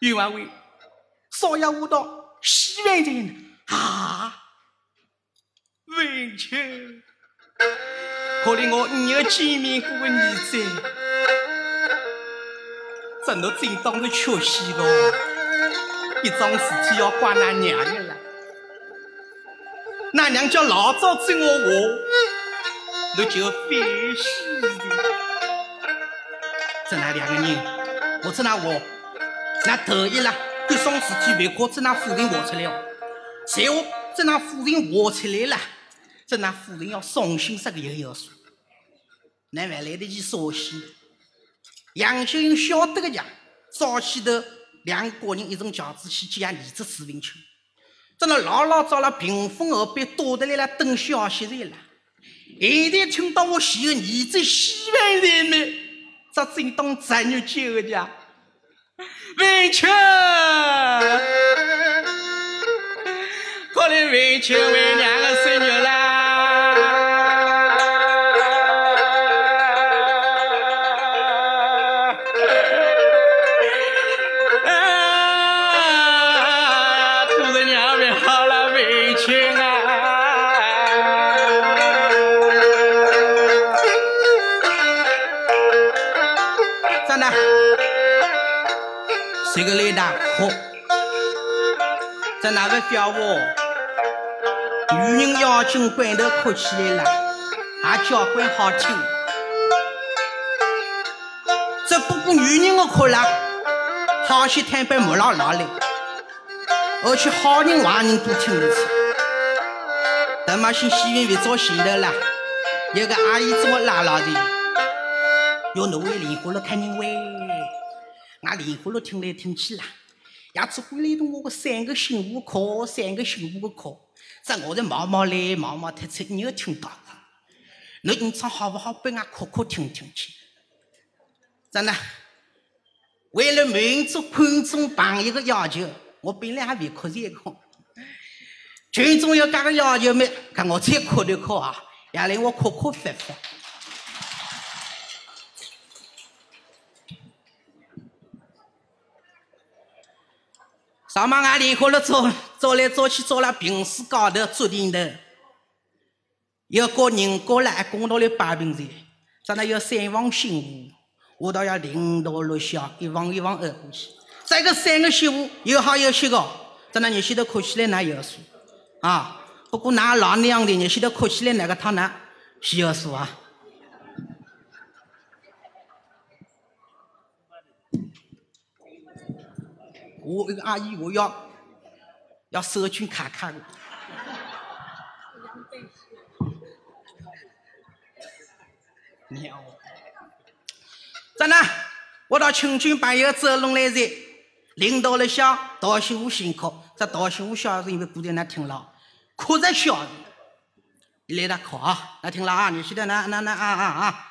Speaker 1: 冤枉为烧呀我到喜欢人啊，文秋。可怜我没有见面过的儿子，这侬真当是缺席咯！一桩事体要怪俺娘的啦，俺娘叫老早追我话，侬就反喜的。这那两个人，我这那话，那头一啦，有桩事体别过这那夫人话出来哦，随后这那夫人话出来了。这那夫人要伤心死个又要说，那还来得及说些？杨秀英晓得个呀，早起头两个人一乘轿子去接儿子史文秋，在那老老早了屏风后边躲得来了等消息来了。现在听到我喜个儿子喜欢人们，这正当真有救个家？文秋，过来文秋 为娘这个来大哭，在哪个叫我女人要进关头哭起来了，还交关好听。只不过女人的哭了，好些坦白木老老嘞，而且好人坏人都听得出。他妈先戏院别找前头了，有个阿姨这么拉拉的，要侬为莲花了看人喂。俺莲花落听来听去啦，也只管来动我个三个幸福课，三个幸福个课。这我在毛毛来毛毛太太，你有听到过？侬你唱好不好？拨俺课课听听去。真的，为了满足观众朋友个要求，我本来还没课这个，群众要加个要求没？看我再哭的哭啊，也来我哭哭发发。上嘛，俺联合了走，走来走去，走了平时高头竹亭头，要过人过来，公道里摆平子，咱那要三房新屋，我倒要领导落下，一房一房挨过去。这个三个媳妇有好有些个，咱那日些头哭起来哪有数啊？不过那老娘的日些头哭起来哪个他那需要数啊？我一个阿姨，我要要手绢卡卡的。娘，真的，我到青军朋友走拢来在，领导了笑，道心我辛苦。这道心我笑是因为古代那听了，哭着笑的。你来他哭啊，那听了啊，你现在那那那啊啊啊。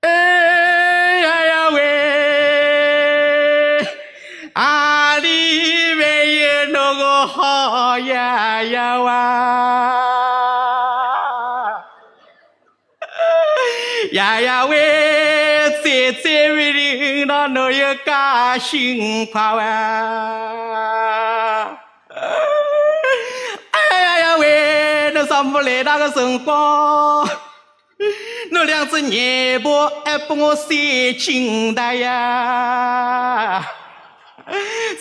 Speaker 2: 哎呀呀喂，啊里面有那个好呀呀哇，呀呀喂，在在为领导侬有加薪快哇，哎呀呀喂，那。两只眼波还把我塞紧的呀！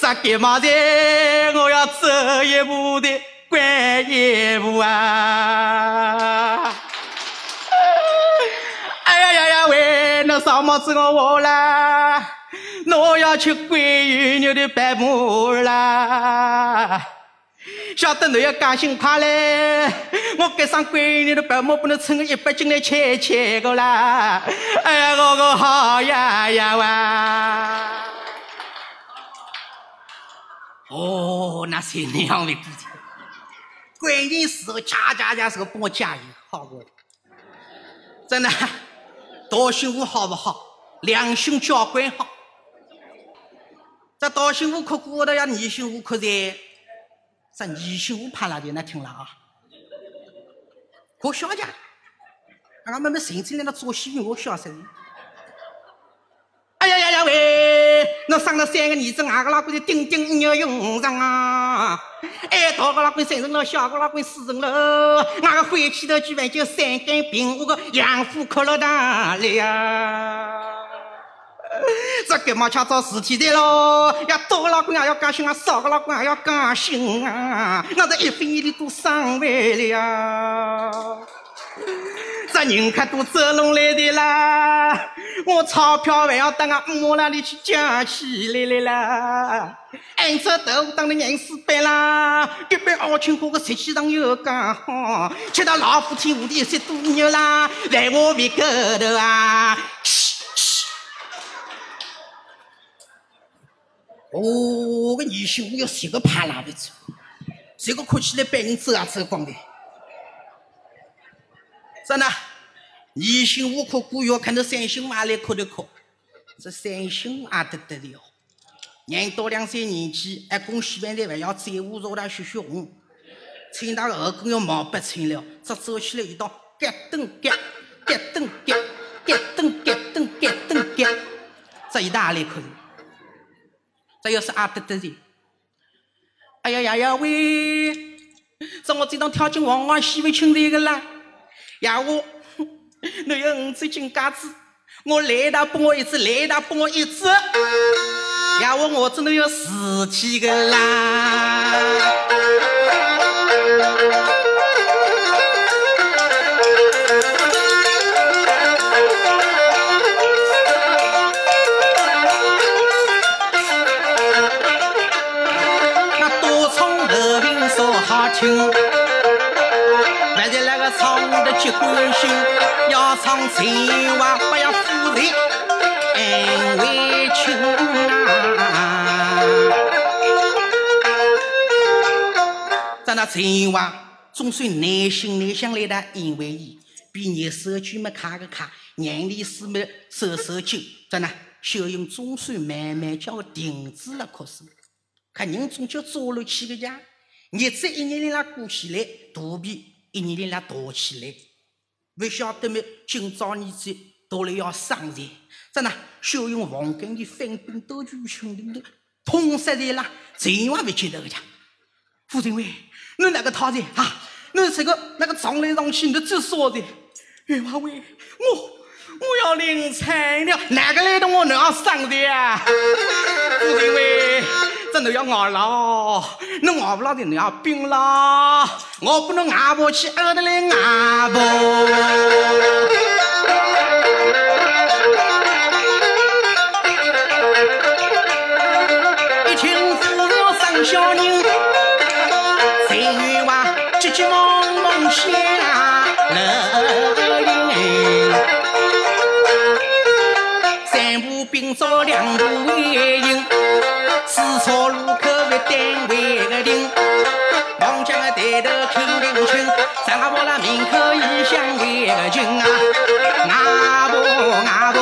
Speaker 2: 这急忙在，我要走一步的拐一步啊！哎呀呀呀喂，那上帽子我我啦，我要吃桂鱼肉的白馍啦！晓得你要加薪快嘞，我给上闺女的白馍不能称个一百斤来切切个啦！哎呀，我个好呀呀哇！
Speaker 1: 哦，那是那样的事情。关键时候加加加时候帮我加油，好过。真的，道心屋好不好？良心教官好。这道心屋可过得要逆心屋可在。这二心五怕了的，那听了啊！可笑家，俺们们神经在那做戏，我笑死你！哎呀呀呀喂！我生了三个儿子，俺个老公的顶顶要用上啊！哎，大个老公三成了，小个老公四成了，俺个回去头居然就三根病，我个养父哭了大了呀！这干嘛吃找事体的咯？要多个老公也要高兴啊，少个老公也要高兴啊！那这一分一厘都伤胃了。这人可都走拢来的啦，我钞票还要等俺母那里去捡起来了啦。俺这豆腐当的硬死板啦，一般二青花个食气上又刚好，吃到老虎天虎地十多牛啦，在我胃口头啊。哦，个女婿我要十个怕拉不住，这个哭起来被人走啊走光的。真的，二心五哭孤月，看到三心马来哭的哭，这三心啊得得了。人到两岁年纪，还供喜饭的还要再五朝他血血红，穿大个后跟要毛不穿了，这走起来一道咯噔咯，咯噔咯，咯噔咯噔咯噔咯，这一大来哭。这又是阿德的人，哎呀呀呀喂！这我这趟跳进黄花西围村的一个啦，呀我，你有五只金嘎子，我来他帮我一只，来他帮我一只，呀我我真的要死气个啦！听，还在那个唱的结关心，要唱情话不要负责，安慰亲啊！咱那情话总算耐心耐想来的因为伊，比你手举么卡个卡，眼里是么手手酒，咱那小用总算慢慢叫停止了，可是看人总叫做了起个家。日子一年里拉过起来，肚皮一年里拉大起来，不晓得么？今朝日子到了要生财，真的，小用黄根的翻兵都去穷人的，痛死的啦！千万别记得个家。傅政委，你那个讨债啊？你这个那个账来上去，你这说的？岳华伟，我我要领产了，哪个来的我能要生的啊？傅政委。这都要熬了，你熬不了的你要冰了，我不能熬不起，饿得来熬不。一群父母生小人，谁愿话急急忙忙想。乐营。三步并作两步为营，四朝路口为单位个停。望江个抬头看林群，上坡那门口已相为个群啊，外婆外婆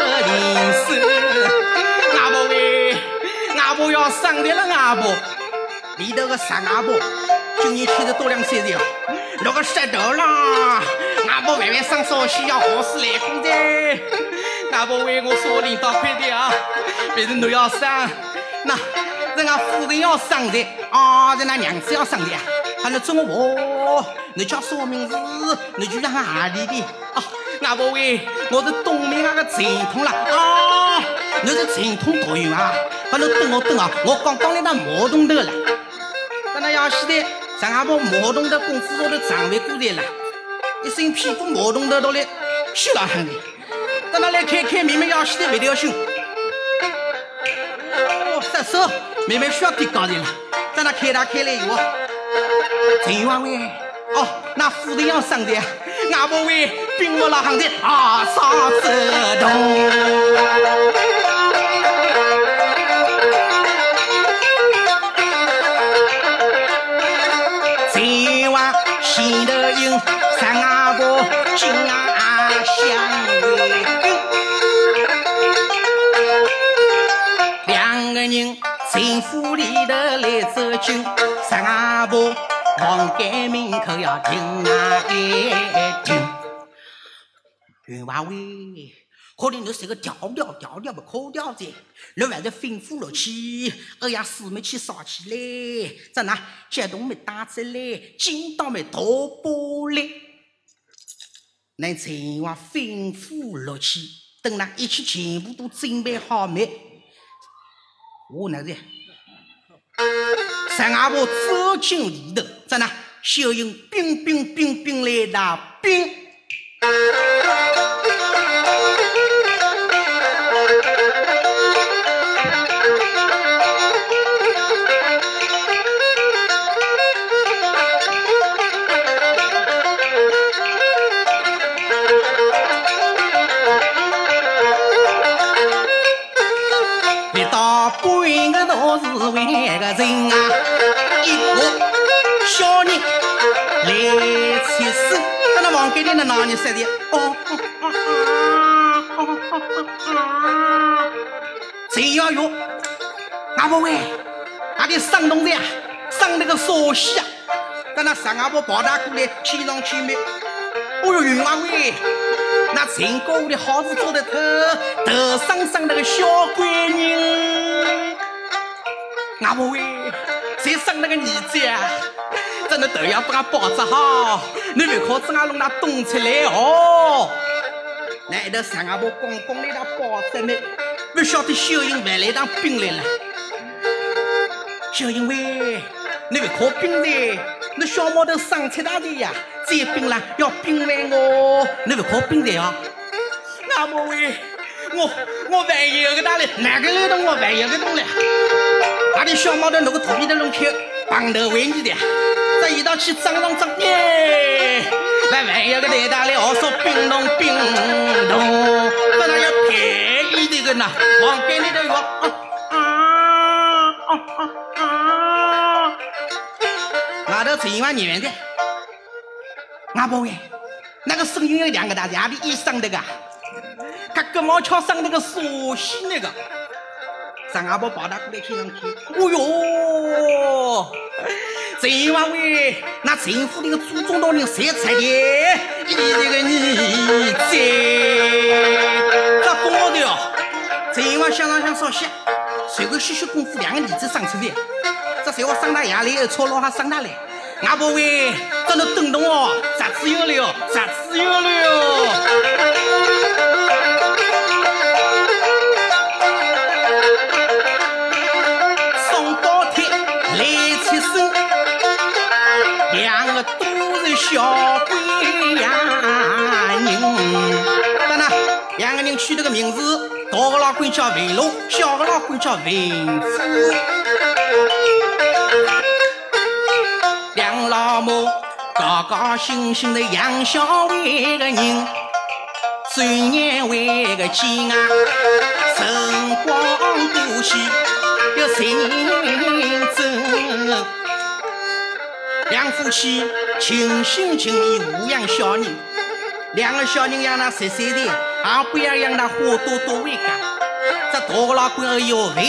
Speaker 1: 二零四，外婆喂，外婆要上台了外婆，里头个傻外婆，今年七十多两岁了，那个石头啦，外婆晚晚上烧西要好事来过的，外婆为我说领导快点啊，别人都要上，那人家夫人要生的，啊，人家娘子要生的啊，还能做我你叫什么名字？你居然哪里的？啊，外婆喂，我是东面那个陈通啦，啊，你是陈通导游啊？还能等我等啊，我刚刚来到毛洞头了，等那要西的，上下坡毛洞头公司说的常委过来了，一身屁股毛洞头到来，虚了很的，等那来开开妹妹要西的不条心。哦，杀手，妹妹需要点高的了，等他开他开来以后，陈王喂，哦，那夫人要上的，外婆喂，并不老行的啊，啥子动？陈王心头有上外婆，今啊相城府里头来走近，上外婆房间门口要停啊一停。员外喂，可能你是个调调调调不可调子，你还是吩咐了去，二呀四没去烧起来，这那激动没打出来，紧到没大玻璃。那陈王吩咐了去，等那一切全部都准备好没？我那个三阿婆走进里头，在那小英冰冰冰冰来打冰。为个人啊，一个小人来起身，在那房间里那哪里说的？哦哦哦哦哦哦哦！陈瑶瑶，阿婆喂，阿的上东的呀，上那个烧西啊，在那上阿婆跑大过来，千上千没。哦哟，云王喂，那陈高屋的好事做得头，头上上那个小官人，阿婆喂，再生那个儿子啊，真的头要把他包着好，你别靠子俺弄那动出来哦。那一头上阿婆公公来他包着呢，不晓得小英还来当兵来了。小英喂，你别靠兵的，那小毛头上菜大的呀，再兵了要兵完我，你别靠兵的啊。阿婆喂，我我万一个大嘞，哪个来动我万一个动嘞？那里小毛头那个土皮的龙口，棒头为你的，这一道去张上张耶，那万一个来大嘞，我说冰冻冰冻，这那要便宜的个呐，往给你的哟啊啊啊啊啊！外头陈万年的，阿婆喂，那个声音有两个大家的医生那个。他根毛桥上那个沙溪那个，上阿婆抱他过来看上去，哦哟，陈王喂，那陈府那个祖宗老人谁出的？你这个儿子，这多的哦！陈王想上想烧西，随个学学功夫，两个儿子生出来，这谁我上大爷来，操劳还上大来。阿婆喂，这能等动哦，啥子有了，啥子有了。小鬼呀人，当然，两个人取了个名字，大个老鬼叫文龙，小个老鬼叫文虎。两老母高高兴兴的养小伟个人，转眼为个见啊，辰光过去有十年整，两夫妻尽心尽力抚养小人，两个小人养了十三岁，也不要养他花多多为家，这大个老公儿要饭，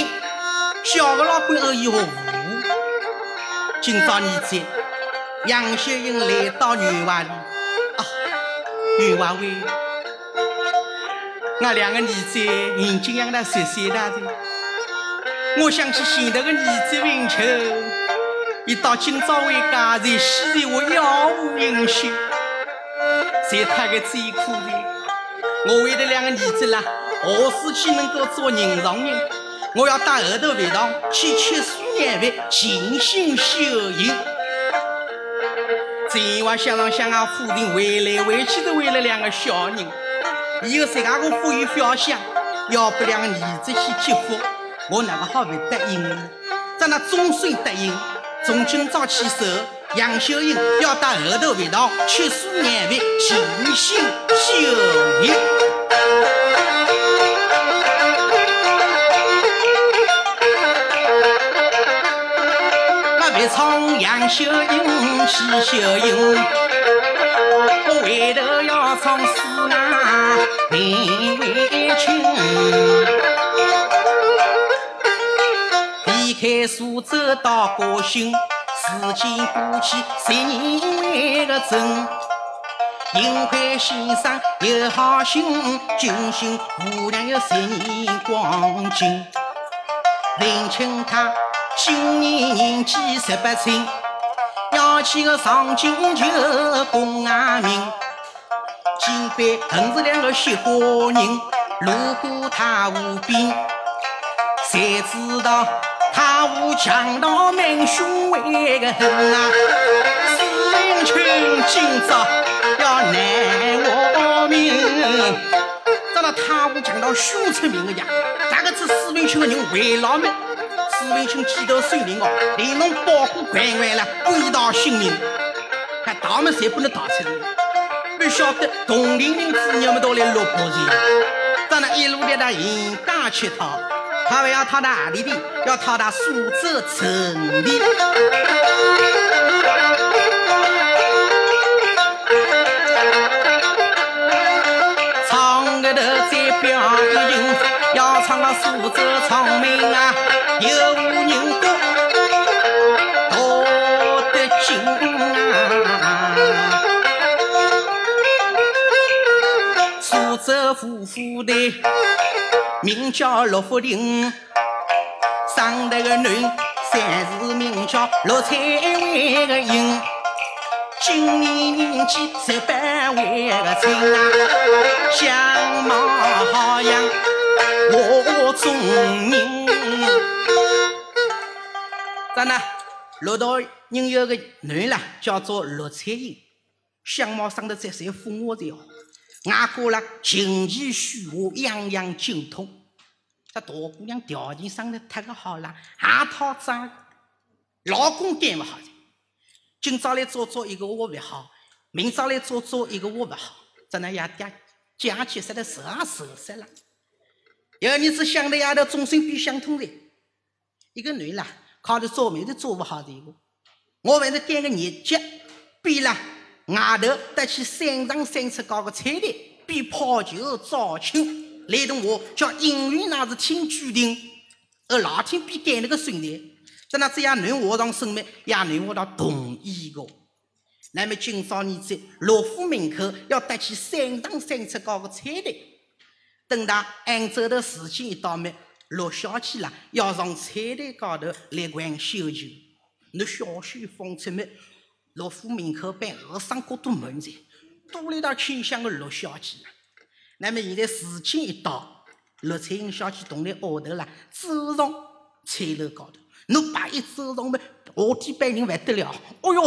Speaker 1: 小个老倌儿要服。今朝儿子杨秀英来到园外里，啊，园外喂，我两个儿子眼睛养得十岁大岁，我想起前头个儿子文秋，一到今朝回家在西头我杳无音讯，在他的最苦的，我为了两个儿子啦，何时去能够做人上人？我要带后头饭堂去吃素年饭，静心修行。这话想上想啊，夫人回来回去都为了两个小人。以后谁家个夫有小想，要不两个儿子去接福，我哪个好会答应呢？在那终身答应。从今朝起手，杨秀英要带后头饭堂吃素年饭，静心修行。唱杨秀英喜秀英，我回头要唱四啊林开苏州到高兴，时间过去十年个整。银辉先生有好心，君心姑娘有十年光景。林清他。今年年纪十八岁，要去个上京求功啊名。前辈横是两个雪花人，路过太湖边，才知道太湖强盗蛮凶为个狠啊！史英群今朝要难活命，遭到太湖强盗凶出名个呀！大个子史英群个人为老命。史文清几头水灵哦，连侬保护官员了，归到性命，还逃么才不能逃出来？不晓得同龄人子女们都来落魄去，在那一路的那沿江乞讨，他们要逃到哪里的？要逃到苏州城里。唱个头再表一情，要唱到苏州长命啊！有人歌道得精啊！苏州夫妇的名叫陆福林，生得个女，三字名叫陆彩薇个英，今年年纪十八为个亲啊，相貌好像我中人。咱呢，陆道人有个女啦，叫做陆彩英，相貌生得再再风华再好，外国啦琴棋书画样样精通。这大姑娘条件生得太个好啦，还讨债，老公干不好的。今朝来做做一个我不好，明朝来做做一个我不好，咱那也爹讲起实在受啊受死了。有你是想的丫头，终身比相通的，一个女啦。靠着做媒都做不好的一个，我反正干个业绩，比了外头得去三上三出搞个彩礼，比泡酒招亲，来同我叫姻缘那是听注定，而老天比干那个顺利，在那这样男我当生命，也男我当同意个。那么今朝你在罗府门口要得去三上三出搞个彩礼，等到按照的时间一到没？陆小姐啦，要上彩台高头来玩绣球。那小雪放出门，陆府门口办和尚国都门前，多了一道清香的陆小姐。那么现在时间一到，陆彩英小姐同来后头啦，走上彩楼高头。侬把一走上门，下天班人不得了。哦哟，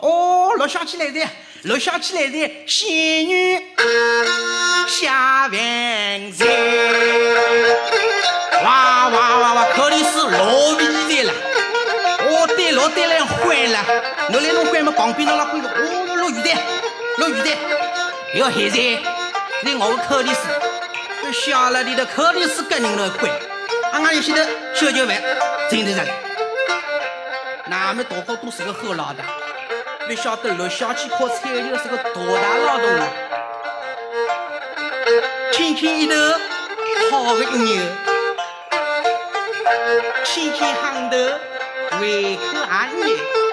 Speaker 1: 哦，陆小姐来的，陆小姐来的，仙女下凡尘。哇哇哇哇！可里是落雨的了，我的落得来坏了。
Speaker 2: 侬来侬关门旁边侬拉关着，哦，落雨的，落雨的。哟，现在在我的口里是，这小了里的口里是个人来关，俺俺有些头小酒饭，真的是。那么大伙都是个好老大，不晓得陆小姐靠菜又是个多大老头了。轻轻一头好个一牛，轻轻喊头胃口还热。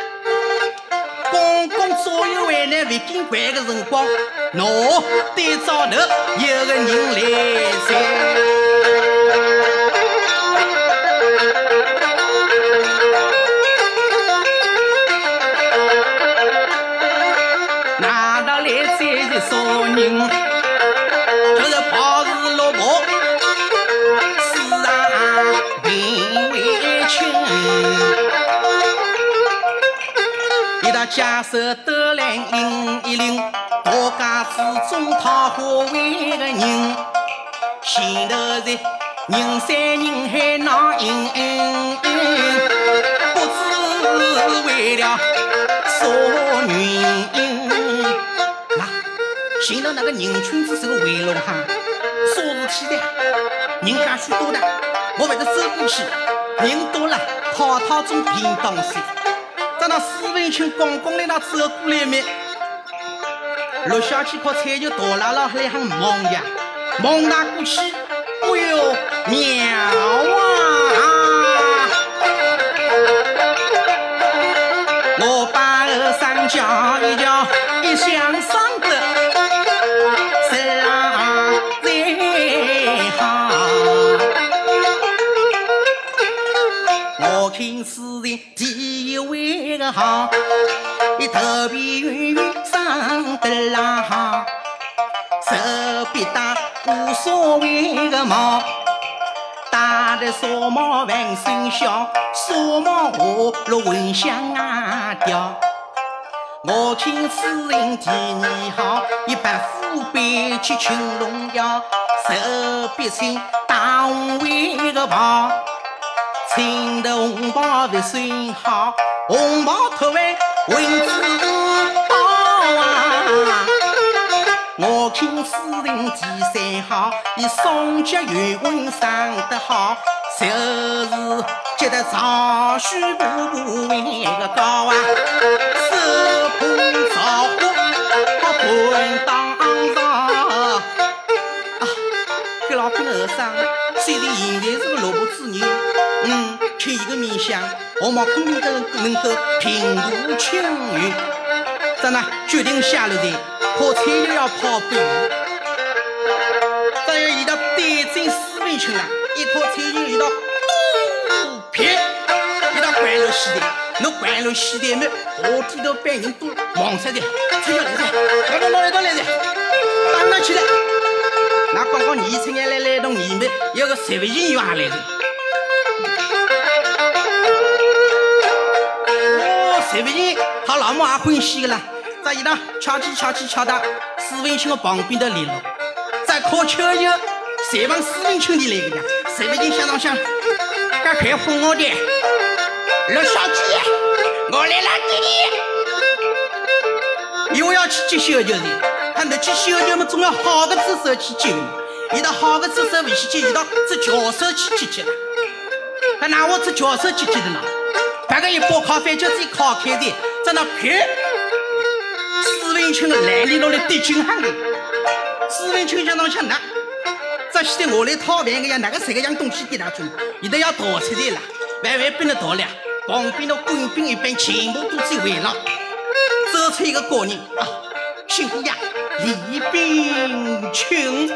Speaker 2: 公公左右为难未见怪的辰光。我对灶头有个人来载难道来载一个人？假设得来拎一拎，大家之中讨花为个人，前头是人山人海闹盈盈，不知为了啥原因。那前头那个人群子是个围龙哈，啥事体的？人家许多的，我为了走过去，人多了，套套中便当那史文清公公来那走过来没？陆小姐靠菜就大喇喇来喊忙呀，忙拿过去，哎呦妙啊！我把二三叫一叫，听诗人第一位。个好，你头皮圆圆长得拉好，手臂大无所谓个毛，戴的纱帽万声笑，纱帽下落蚊香啊吊。我听诗人提你好，一把虎背去群龙腰，手臂轻大红围个袍，青的红袍的算好。红毛头外文字好啊！我听诗人第三好，以双脚圆滚上得好，就是觉得长须步步为个高啊，手捧桃花半当上啊！给老公儿生，虽然现在是个萝卜子牛，嗯，却一个面相。我们肯定能能够平步青云。咱呢决定下了台，可菜又要跑半步。咱要遇到对阵四分群了，一颗菜就遇到肚皮，一到关了西台，侬关了西台没？下低头班人都忙死的，菜要来噻，来来来，一道来噻，打拿起来。那刚刚年青眼来来动你们，有个十位英雄还来的。这不行，他老母也欢喜的啦。这一趟敲起敲起敲到史文清的旁边的里了，再靠巧就谁往史文清的来个呀？谁不行想当想，赶快哄我的陆小姐，我来拉给你。又要去接小舅子，他那去小舅嘛，总要好的姿势去接嘛。遇到好的姿势不去接，遇到只脚手去接接了。他拿我只脚手接接的呢？大概一包咖啡就一烤开的，在那拍。史文清的来里落来滴金汗的，史文清想当想那，这现在我来讨饭个呀，哪个谁个样东西给他做？现在要逃出来了，万万不能逃了。旁边的官兵一般全部都在围绕，走出一个高人啊，姓李呀，李炳清。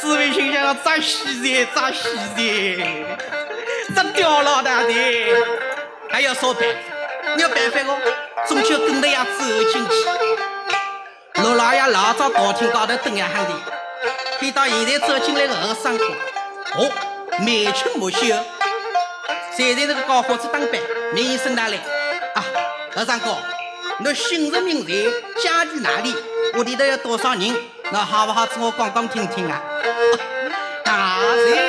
Speaker 2: 史文清想要扎西噻，扎西噻。这刁老大的还要说办法，有办法哦，终究跟着要走进去。陆老爷老早大厅高头等呀喊的，看到现在走进来个二三哥，哦，眉清目秀，现在这个高伙子当班，名声大来啊！二三哥，你姓什名谁？家住哪里？屋里头有多少人？那好不好？给我讲讲听听啊！大人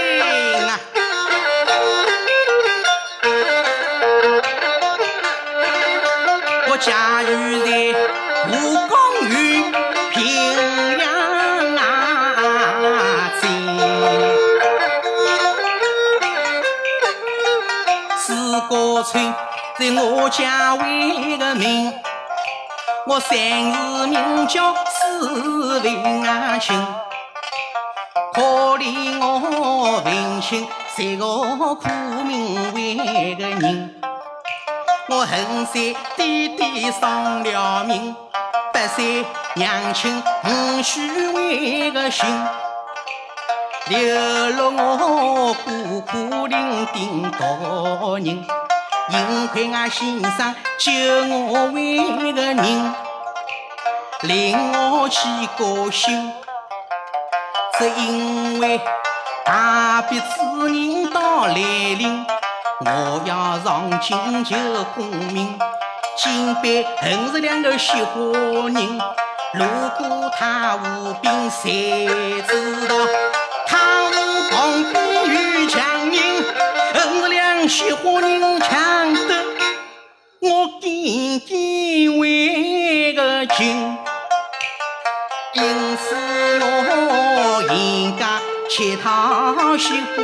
Speaker 1: 村，在我家为个名。我三字名叫史文清，可怜我文清是个苦命为个人。我恨山爹爹丧了命，百岁娘亲无须为个心。流落我孤苦伶仃道人，幸亏俺先生救我为个人，令我起高兴。只因为大别之人到来临，我要上京求功名。金杯恨是两个雪花人，如果他无病，谁知道？旁边有强人，二两雪花人抢得我紧紧为个情，因此我应该乞讨雪花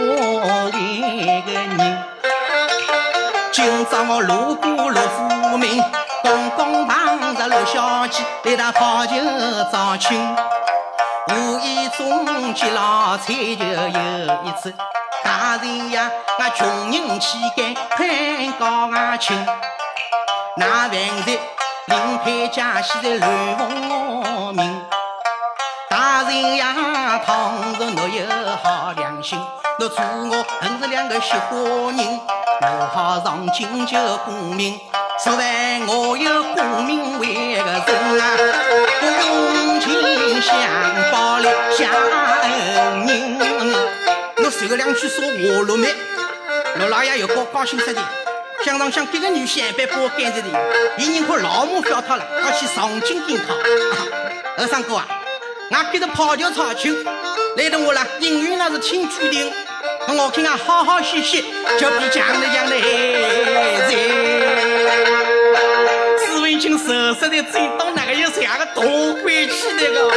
Speaker 1: 为个人。今朝我路过陆府门，公公碰着陆小姐来打泡酒招亲。无意中接老菜就有一次，大人呀，俺穷人乞丐攀高俺亲？那饭菜另配加些的乱凤名。大人呀，倘若侬有好良心，侬助我恨是两个雪花人，我好上京求功名。说完我有功名为个人啊，不用钱，想报来相恩人。我随个两句说话落梅，罗老爷又高高兴死的，想上想这个女婿一般把我赶着的，一人可老母不要他了，要去上京赶考。二三哥啊，俺跟着泡脚草去，来的我了，姻缘那是听注定，我看俺好好歇歇，就比讲的讲的在。手实在最到哪个有这样个大鬼气那个？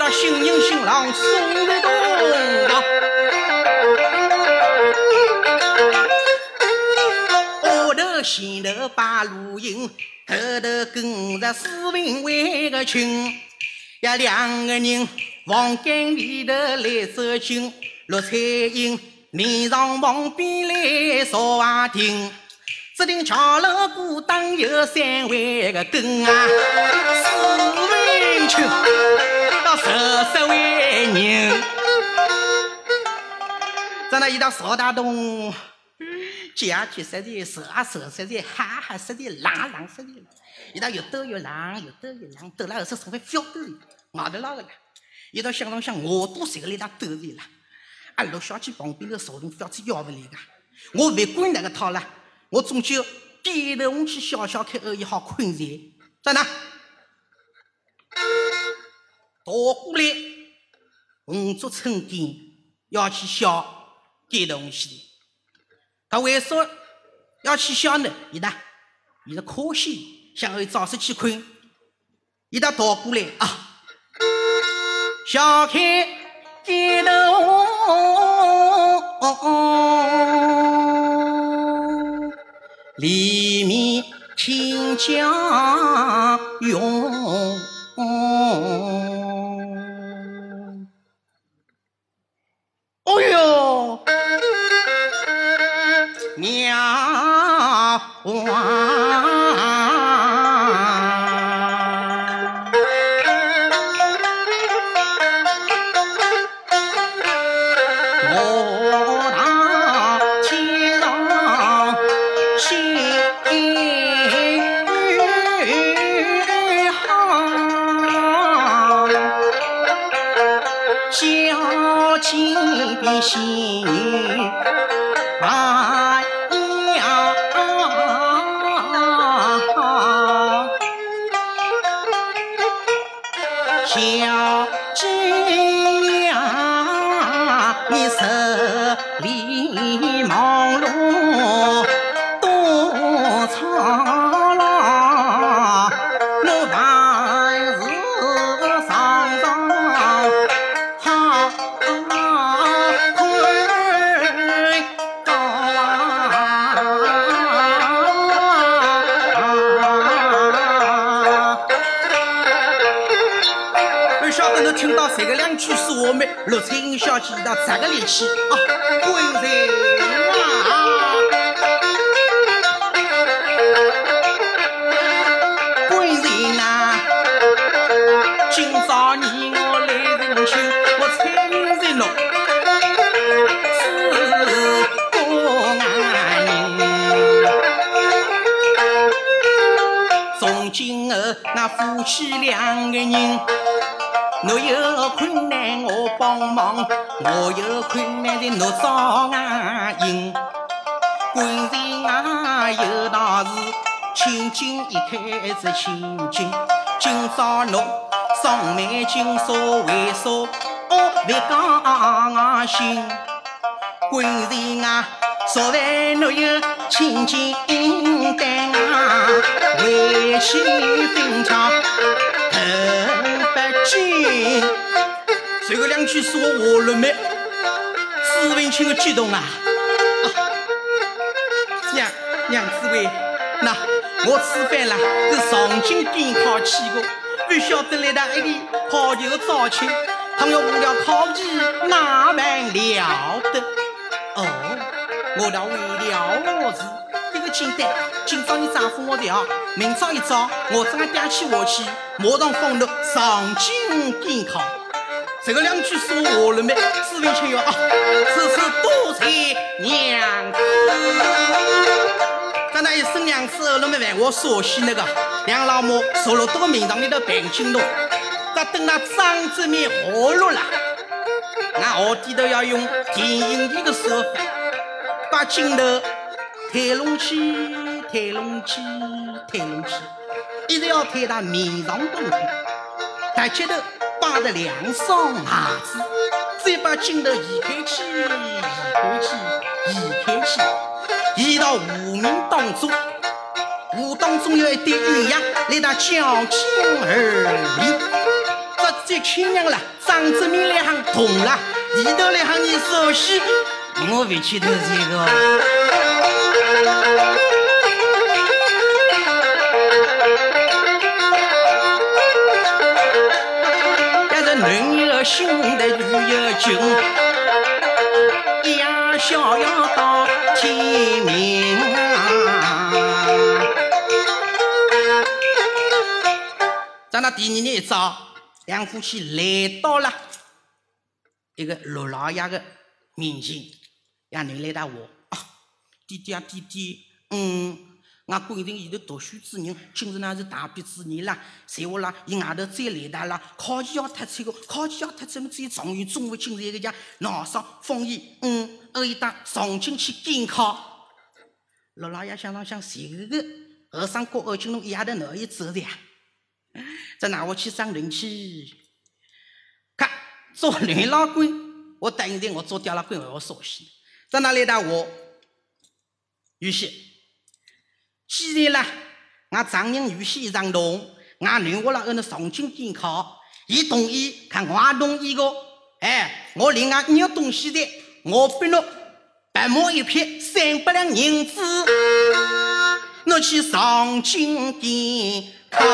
Speaker 1: 落，我到新人新郎送得动。前头把路引，后头跟着史文为个群，呀两个人房间里头来走近，陆彩英面上旁边来说话听，只听桥楼鼓当有三位个跟啊，史文群到十四位人，咱那一到邵大东。讲起实在，说啊说实在，哈哈实在，嚷嚷实在。一道又抖又嚷，又抖又嚷，抖了后是稍微小抖，外头那个了。一道想当想，我多谁个来当抖人了？啊，陆小姐旁边的少人，非子要不来个。我不管那个套了，我终究低头去笑笑看，而已好困着。在哪？倒过来，五足春天要去笑这东西。他为啥要去笑呢？伊呢？伊是可惜，想要早些去困。伊他倒过来啊，笑看街头里面听江涌。心彩英小姐到这个里去啊，滚人啊！滚人啊！今朝你我来人亲，我参在侬是公安人。从今后那夫妻两个人。我有困难我帮忙，我有困难的侬找俺应。官人啊有道是，千金一开子千金。今朝侬上门金锁为啥？哦，别讲我心。官人啊，昨晚侬有千金担啊，为妻分长。金，随后两句说话了没？史文清的激动啊！娘娘子喂，那我吃饭了，是上京赶考去的，不晓得来到这里考就招亲，倘若无了考期，哪般了得？哦，我倒为了我事。这个简单，今朝你丈夫我调，明朝一早我正爹去下去，马上封了上京赶考。这个两句说话了没？史文清哟啊，此次多谢娘子。咱那一声娘子，那么烦我说起那个梁老母坐了多个名堂里头办金龙，咱等那张子面活络了，俺下低头要用电影里的手法把镜头。抬拢起，抬拢起，抬拢起，一直要抬到面上东去。大脚头摆着两双鞋子，再把镜头移开去，移开去，移开去，移到湖面当中。湖当中有一对鸳鸯，来到交颈而立。这这亲娘了，张子明来行痛了，里头来行你熟悉，我回去头这个。男有心的女有情，夜逍遥到天明啊！在那第二年一早，两夫妻来到了一个陆老爷的面前，让你来到我。弟弟啊，弟弟，嗯，俺官人现在读书之人，今日那是大比之年啦。在我啦，伊外头再来的啦，考期要特出个，考期要特出么？只有状元中午今日一个讲闹上封邑，嗯，二一当上京去监考。陆老爷想当想，谁个和尚过二金龙一夜头哪有走的呀？这拿我去上人去，看做女老官，我等一等，我做刁老官，我说些，在哪里的我？玉玺，既然啦，俺丈人玉玺一上动，俺女我了跟那上京监考，伊同意，看我同意个，哎，我另外有东西的，我给侬白毛一匹三百两银子，侬去上京监考。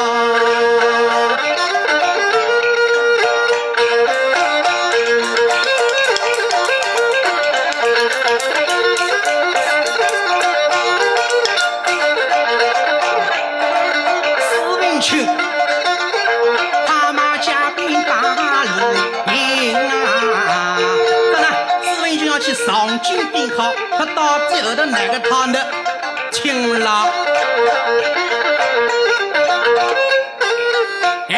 Speaker 1: 那个堂的青郎，哎，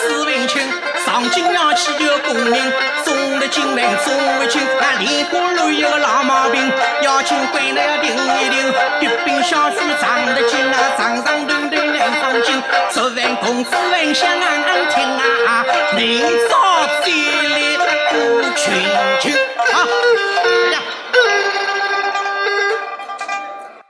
Speaker 1: 朱文清上京呀去求功名，中了金铃中了金，那连滚落有个老毛病，要请官来要一定。敌兵小许长得精啊，长长短短两双睛。昨晚公子闻香听啊，明朝再来舞群情啊。